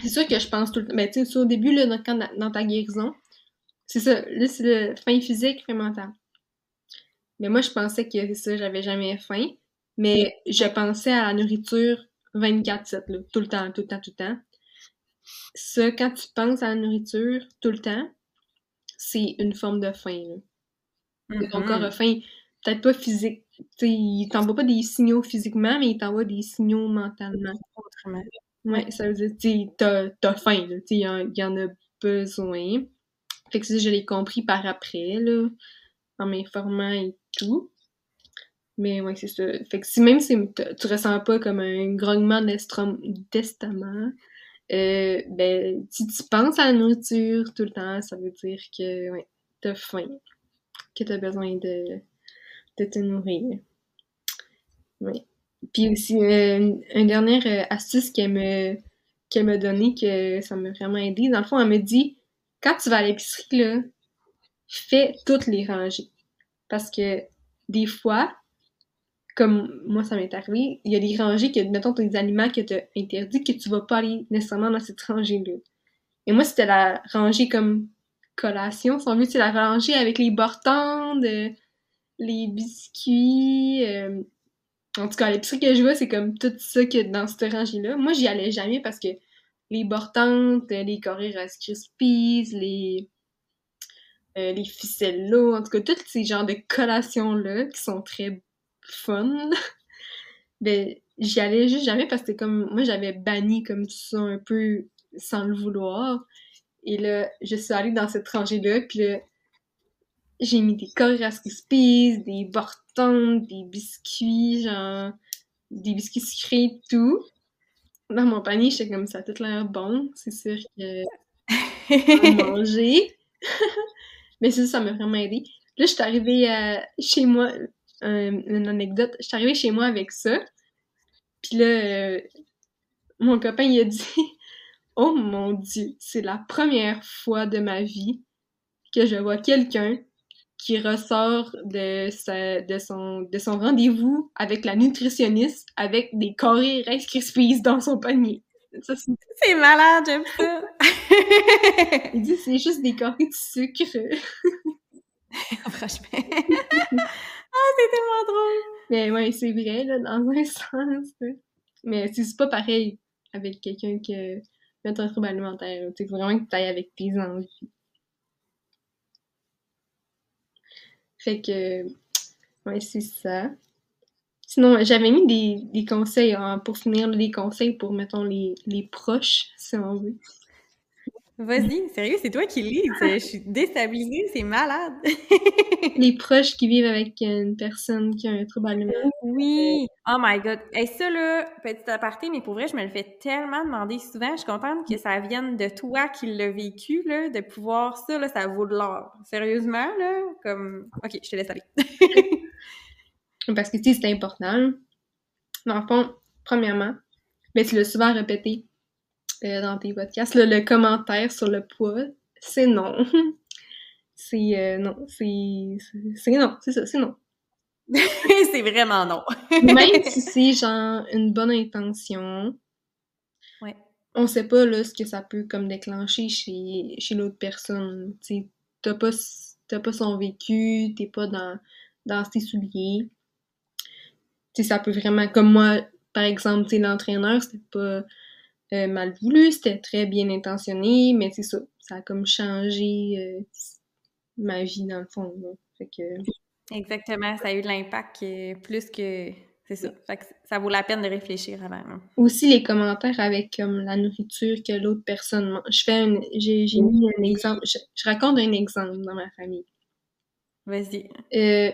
C'est sûr que je pense tout le temps... Mais tu sais, au début, là, dans, dans ta guérison, c'est ça, là, c'est le fin physique, fin mental. Mais moi, je pensais que ça, j'avais jamais faim. Mais je pensais à la nourriture 24-7, tout le temps, tout le temps, tout le temps. Ça, quand tu penses à la nourriture tout le temps, c'est une forme de faim. Là. Ton corps a faim, peut-être pas physique. sais, il t'envoie pas des signaux physiquement, mais il t'envoie des signaux mentalement. Autrement. Ouais, ça veut dire, t'as as faim, il y, y, en a besoin. Fait que ça, je l'ai compris par après, là, en m'informant et tout. Mais ouais, c'est ça. Fait que si même si tu ressens pas comme un grognement d'estomac, euh, ben, si tu penses à la nourriture tout le temps, ça veut dire que ouais, t'as faim, que t'as besoin de, de te nourrir. Oui. Puis aussi, euh, une, dernière euh, astuce qu'elle me, m'a donnée, que ça m'a vraiment aidé. Dans le fond, elle me dit, quand tu vas à l'épicerie, fais toutes les rangées. Parce que des fois, comme moi, ça m'est arrivé, il y a des rangées que, mettons, des aliments que tu interdit que tu vas pas aller nécessairement dans cette rangée-là. Et moi, c'était la rangée comme collation, si on veut, c'est la rangée avec les bortandes, les biscuits. Euh, en tout cas, l'épicerie que je vois, c'est comme tout ça que dans cette rangée-là. Moi, j'y allais jamais parce que les bortandes, les Rice Krispies, les euh, les ficelles là, en tout cas, tous ces genres de collations-là qui sont très fun. ben, j'y allais juste jamais parce que comme, moi, j'avais banni comme ça un peu sans le vouloir. Et là, je suis allée dans cette rangée-là, puis là, j'ai mis des Rice Krispies, des Bortons, des biscuits, genre, des biscuits sucrés, tout. Dans mon panier, j'étais comme ça, tout l'air bon. C'est sûr que manger. Mais ça, ça m'a vraiment aidé. Là, je suis arrivée euh, chez moi, une anecdote, je suis arrivée chez moi avec ça. Puis là, euh, mon copain, il a dit Oh mon Dieu, c'est la première fois de ma vie que je vois quelqu'un qui ressort de, sa, de son, de son rendez-vous avec la nutritionniste avec des carrés Rice Krispies dans son panier. C'est malade, j'aime ça! Il dit c'est juste des carrés de sucre. Franchement. Ah, c'est tellement drôle! Mais ouais, c'est vrai, là, dans un sens. Mais c'est pas pareil avec quelqu'un qui a un trouble alimentaire. C'est vraiment que tu ailles avec tes envies. Fait que, ouais, c'est ça. Sinon, j'avais mis des, des conseils, hein, pour finir, des conseils pour, mettons, les, les proches, si on veut. Vas-y, sérieux, c'est toi qui lis. Je suis déstabilisée, c'est malade. les proches qui vivent avec une personne qui a un trouble alimentaire. Oui! Oh my god! Et ça, là, petit aparté, mais pour vrai, je me le fais tellement demander souvent. Je suis contente que ça vienne de toi qui l'as vécu, là, de pouvoir ça, là, ça vaut de l'or. Sérieusement, là, comme... OK, je te laisse aller. Parce que, tu sais, c'est important. Dans le fond, premièrement, mais tu l'as souvent répété, euh, dans tes podcasts, le commentaire sur le poids, c'est non. c'est euh, non, c'est c'est non, c'est ça, c'est non. c'est vraiment non. Même si c'est genre une bonne intention, ouais. on sait pas là ce que ça peut comme déclencher chez, chez l'autre personne. Tu t'as pas t'as pas son vécu, t'es pas dans dans ses souliers. Tu ça peut vraiment comme moi par exemple, tu l'entraîneur, c'était pas euh, mal voulu, c'était très bien intentionné, mais c'est ça, ça a comme changé euh, ma vie dans le fond. Exactement, ça a eu de l'impact plus que. C'est ça. ça vaut la peine de réfléchir avant. Hein. Aussi les commentaires avec comme la nourriture que l'autre personne mange. Je fais j'ai, mis un exemple. Je, raconte un exemple dans ma famille. Vas-y. Euh,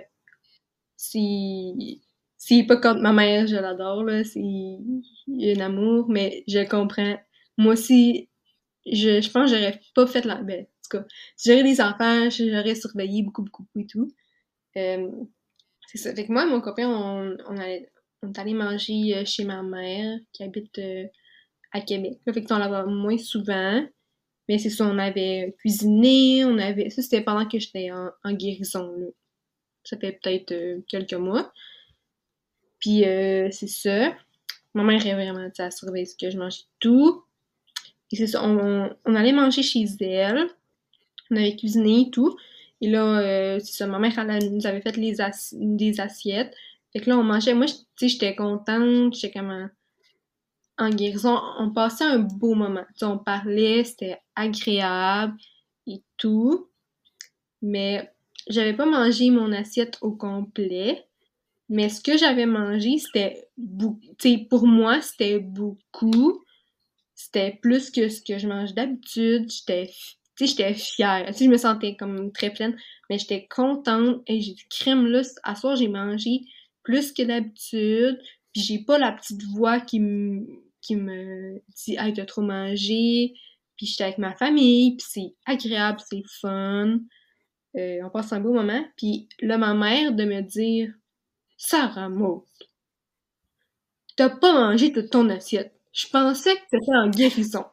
si c'est pas contre ma mère, je l'adore, là, c'est un amour, mais je comprends. Moi aussi, je, je pense que j'aurais pas fait la... Ben, en tout cas, si j'aurais des enfants, j'aurais surveillé beaucoup, beaucoup, beaucoup et tout. Euh, c'est ça. Fait que moi mon copain, on, allait, on est allé manger euh, chez ma mère, qui habite euh, à Québec. fait que on la voit moins souvent. Mais c'est ça, on avait cuisiné, on avait... Ça, c'était pendant que j'étais en, en guérison, là. Ça fait peut-être quelques mois. Puis euh, c'est ça. Ma mère est vraiment à surveiller ce que je mange tout. Et c'est ça, on, allait manger chez elle. On avait cuisiné et tout. Et là, euh, c'est ça, ma mère elle, nous avait fait des assiettes. Fait que là, on mangeait. Moi, tu sais, j'étais contente. J'étais comme en, guérison. On passait un beau moment. on parlait, c'était agréable et tout. Mais j'avais pas mangé mon assiette au complet. Mais ce que j'avais mangé, c'était pour moi, c'était beaucoup. C'était plus que ce que je mange d'habitude. J'étais j'étais fière. je me sentais comme très pleine, mais j'étais contente. Et j'ai du crème là. À soir, j'ai mangé plus que d'habitude. Puis j'ai pas la petite voix qui me qui me dit Hey, t'as trop mangé. Puis j'étais avec ma famille, puis c'est agréable, c'est fun. Euh, on passe un beau moment. Puis là, ma mère de me dire Sarah Maud, t'as pas mangé toute ton assiette. Je pensais que t'étais en guérison.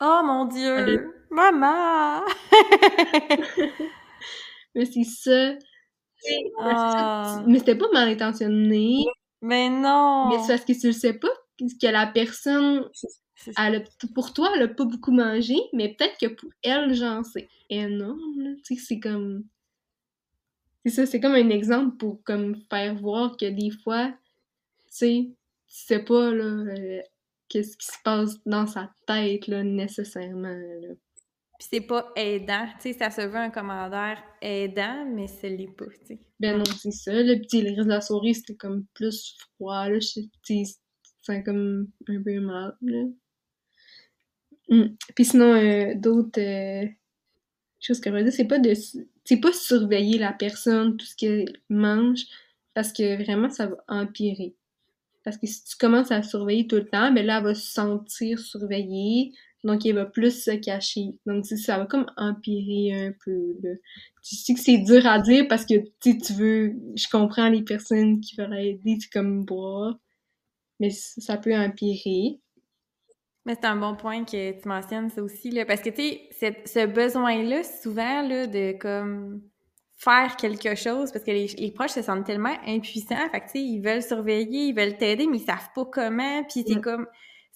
Oh mon Dieu! Maman! mais c'est ça. Ah. Mais c'était pas mal intentionné. Mais non! Mais c'est parce que tu le sais pas que la personne, elle pour toi, elle a pas beaucoup mangé, mais peut-être que pour elle, j'en sais énorme. Tu sais, c'est comme c'est ça, c'est comme un exemple pour comme faire voir que des fois, tu sais, tu sais pas là, euh, qu'est-ce qui se passe dans sa tête là, nécessairement. Là. Puis c'est pas aidant, tu sais, ça se veut un commentaire aidant, mais ce l'est pas, tu sais. Ben non, c'est ça. Le petit le reste de la soirée, c'était comme plus froid, là. C'est comme un peu mal, là. Mm. Puis sinon, euh, d'autres euh, choses que je veux dire, c'est pas de c'est pas surveiller la personne, tout ce qu'elle mange, parce que vraiment, ça va empirer. Parce que si tu commences à surveiller tout le temps, ben là, elle va se sentir surveillée, donc elle va plus se cacher. Donc ça va comme empirer un peu. Là. Tu sais que c'est dur à dire parce que tu veux, je comprends les personnes qui veulent aider, c'est comme boire, mais ça peut empirer. Mais c'est un bon point que tu mentionnes ça aussi, là, parce que, tu sais, ce besoin-là, souvent, là, de, comme, faire quelque chose, parce que les, proches se sentent tellement impuissants, fait que, tu sais, ils veulent surveiller, ils veulent t'aider, mais ils savent pas comment, puis c'est comme,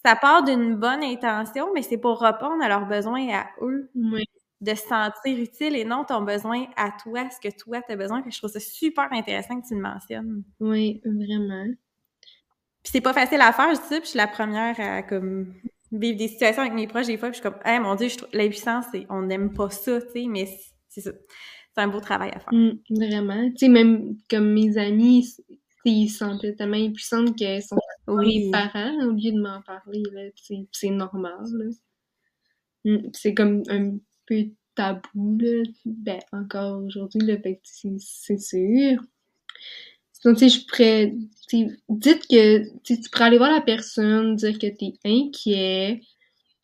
ça part d'une bonne intention, mais c'est pour répondre à leurs besoins à eux. De se sentir utile et non ton besoin à toi, ce que toi t'as besoin. Fait que je trouve ça super intéressant que tu le mentionnes. Oui, vraiment. Puis c'est pas facile à faire, je dis puis je suis la première à comme vivre des situations avec mes proches des fois, puis je suis comme, hey, mon Dieu, l'impuissance, on n'aime pas ça, tu sais, mais c'est ça. C'est un beau travail à faire. Mmh, vraiment. Tu sais, même comme mes amis, ils se sentaient tellement impuissantes qu'elles sont oui. parents au lieu de m'en parler, là, c'est normal, là. Mmh, c'est comme un peu tabou, là, ben, encore aujourd'hui, le fait c'est sûr. Donc, tu sais, je pourrais, dites que, tu pourrais aller voir la personne, dire que t'es inquiet,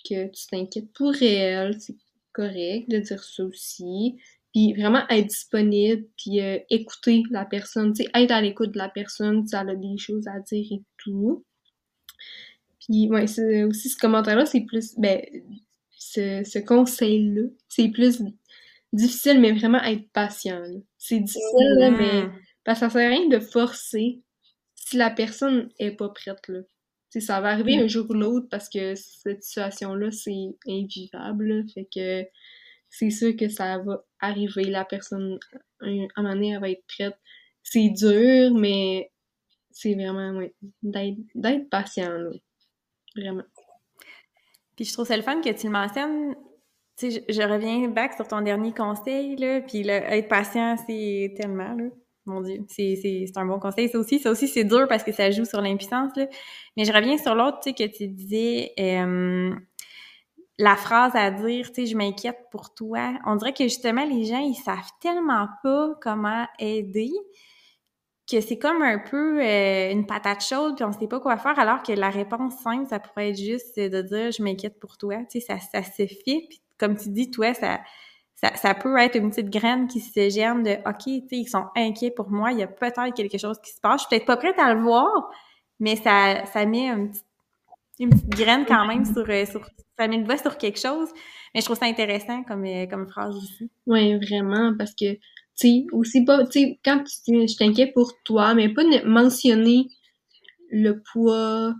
que tu t'inquiètes pour elle, c'est correct de dire ça aussi. Puis vraiment être disponible, puis euh, écouter la personne, tu sais, être à l'écoute de la personne, si elle a des choses à dire et tout. Puis, ouais, aussi ce commentaire-là, c'est plus, ben, ce, ce conseil-là, c'est plus difficile, mais vraiment être patient. C'est difficile, là, mais parce que ça sert à rien de forcer si la personne est pas prête, là. ça va arriver un jour ou l'autre parce que cette situation-là, c'est invivable, Fait que c'est sûr que ça va arriver. La personne, à un moment donné, elle va être prête. C'est dur, mais c'est vraiment, oui, d'être patient, là. Vraiment. Puis je trouve ça le fun que tu le mentionnes. Tu sais, je, reviens back sur ton dernier conseil, là, puis le, être patient, c'est tellement, là. Mon Dieu, c'est un bon conseil. Ça aussi, aussi, c'est dur parce que ça joue sur l'impuissance. Mais je reviens sur l'autre, que tu disais la phrase à dire, tu sais, je m'inquiète pour toi. On dirait que justement, les gens, ils savent tellement pas comment aider que c'est comme un peu euh, une patate chaude, puis on sait pas quoi faire, alors que la réponse simple, ça pourrait être juste de dire je m'inquiète pour toi. Tu sais, ça, ça se fait. Puis comme tu dis, toi, ça ça, peut être une petite graine qui se germe de OK, ils sont inquiets pour moi, il y a peut-être quelque chose qui se passe. Je suis peut-être pas prête à le voir, mais ça, ça met une petite graine quand même sur, euh, sur ça met le bas sur quelque chose. Mais je trouve ça intéressant comme, euh, comme phrase aussi. Oui, vraiment, parce que, tu sais, aussi pas, tu sais, quand tu dis je t'inquiète pour toi, mais pas mentionner le poids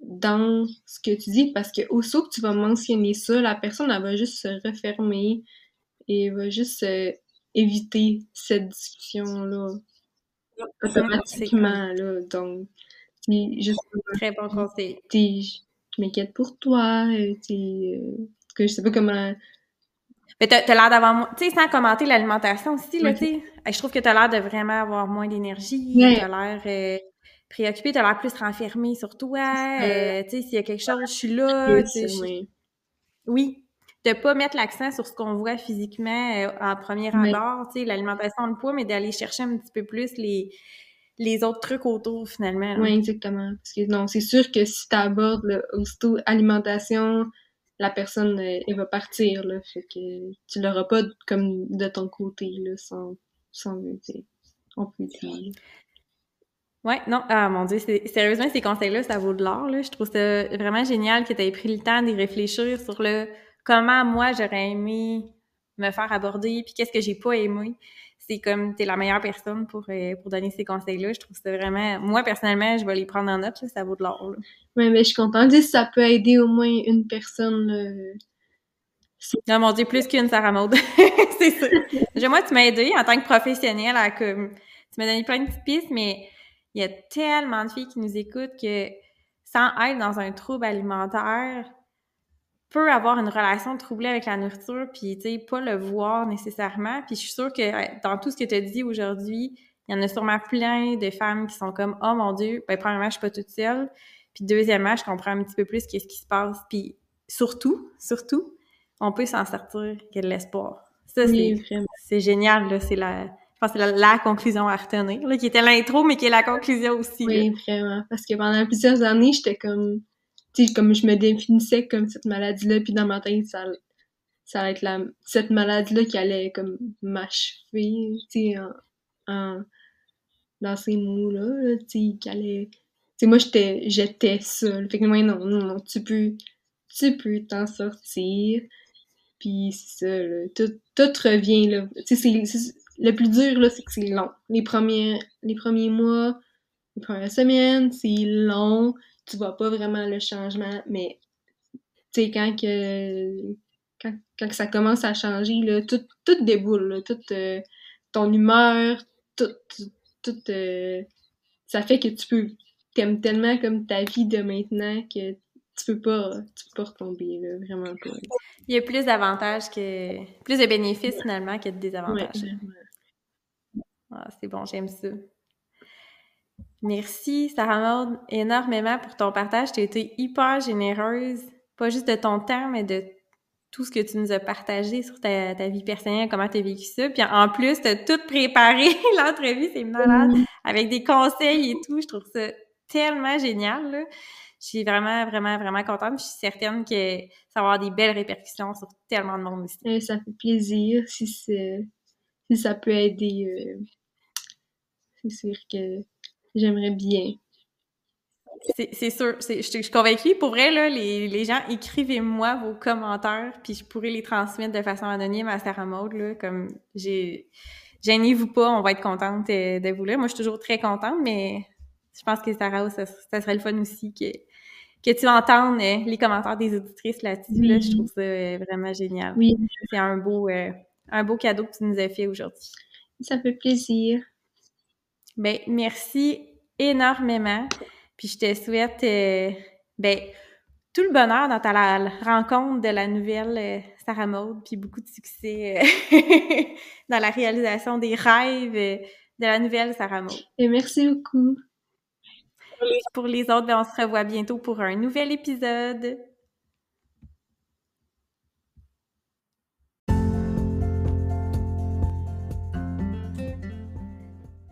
dans ce que tu dis, parce que aussitôt que tu vas mentionner ça, la personne, elle va juste se refermer, et va juste euh, éviter cette discussion-là automatiquement. Là, donc, juste, Très bon conseil. Je m'inquiète pour toi. Euh, euh, que je sais pas comment. Mais t'as, as, l'air d'avoir, tu sais, sans commenter l'alimentation aussi, là, tu sais. Je trouve que t'as l'air de vraiment avoir moins d'énergie. T'as l'air euh, préoccupé, t'as l'air plus renfermé sur toi. tu sais, s'il y a quelque chose, je suis là. Oui, de pas mettre l'accent sur ce qu'on voit physiquement euh, en premier abord, tu sais, l'alimentation, le poids, mais d'aller chercher un petit peu plus les, les autres trucs autour, finalement. Oui, exactement. Parce que non, c'est sûr que si tu abordes aussitôt alimentation, la personne, euh, elle, va partir, là. Fait que tu l'auras pas comme de ton côté, là, sans, sans on peut dire. Ouais, non, ah mon Dieu, sérieusement, ces conseils-là, ça vaut de l'or, là. Je trouve ça vraiment génial que tu aies pris le temps d'y réfléchir sur le comment moi j'aurais aimé me faire aborder, puis qu'est-ce que j'ai pas aimé. C'est comme t'es la meilleure personne pour, euh, pour donner ces conseils-là. Je trouve ça vraiment. Moi, personnellement, je vais les prendre en note, ça vaut de l'or. Oui, mais je suis contente. Si ça peut aider au moins une personne. Non, mon Dieu, plus qu'une Sarah Maud. c'est ça. Moi, tu m'as aidé en tant que professionnelle à comme. Tu m'as donné plein de petites pistes, mais il y a tellement de filles qui nous écoutent que sans être dans un trouble alimentaire, peut avoir une relation troublée avec la nourriture, puis tu sais, pas le voir nécessairement. Puis je suis sûre que dans tout ce que tu as dit aujourd'hui, il y en a sûrement plein de femmes qui sont comme Oh mon Dieu, ben premièrement, je suis pas toute seule. Puis deuxièmement, je comprends un petit peu plus qu'est-ce qui se passe. Puis surtout, surtout, on peut s'en sortir que de l'espoir. Ça, c'est génial, là. C'est la, je pense que c'est la, conclusion à retenir, là, qui était l'intro, mais qui est la conclusion aussi. Oui, vraiment. Parce que pendant plusieurs années, j'étais comme, comme je me définissais comme cette maladie-là, puis dans ma tête, ça, ça allait être cette maladie-là qui allait comme m'achever, tu sais, en, dans ces mots-là, qui allait, moi, j'étais, seule. Fait que moi, non, non, non, tu peux, tu peux t'en sortir. Puis ça, tout, tout revient, là. Le plus dur, là, c'est que c'est long. Les premiers, les premiers mois, les premières semaines, c'est long. Tu vois pas vraiment le changement, mais tu sais, quand que, quand, quand, ça commence à changer, là, tout, tout déboule, là, tout, euh, ton humeur, tout, tout, euh, ça fait que tu peux, t'aimes tellement comme ta vie de maintenant que tu peux pas, tu peux pas retomber, là, vraiment pas. Il y a plus d'avantages que, plus de bénéfices finalement que de désavantages. Ah, c'est bon, j'aime ça. Merci, Sarah Maud, énormément pour ton partage. Tu as été hyper généreuse, pas juste de ton temps, mais de tout ce que tu nous as partagé sur ta, vie personnelle, comment tu as vécu ça. Puis en plus, tu as tout préparé, l'entrevue, c'est malade, avec des conseils et tout. Je trouve ça tellement génial. Là. Je suis vraiment, vraiment, vraiment contente. Je suis certaine que ça va avoir des belles répercussions sur tellement de monde aussi. ça fait plaisir si, si ça peut aider. Euh, c'est sûr que j'aimerais bien. C'est sûr, je, suis convaincue. Pour vrai, là, les, les gens, écrivez-moi vos commentaires, puis je pourrais les transmettre de façon anonyme à Sarah Maud. Là, comme j'ai, gênez-vous pas, on va être contente euh, de vous lire. Moi, je suis toujours très contente, mais je pense que Sarah, ça, ça serait le fun aussi que, que tu entendes euh, les commentaires des auditrices là-dessus. Là, je trouve ça euh, vraiment génial. Oui. C'est un beau, un beau cadeau que tu nous as fait aujourd'hui. Ça fait plaisir. Ben, merci énormément. Puis je te souhaite euh, ben, tout le bonheur dans ta rencontre de la nouvelle euh, Sarah Maud, puis beaucoup de succès euh, dans la réalisation des rêves de la nouvelle Sarah Maud. Et merci beaucoup. Pour les autres, ben, on se revoit bientôt pour un nouvel épisode.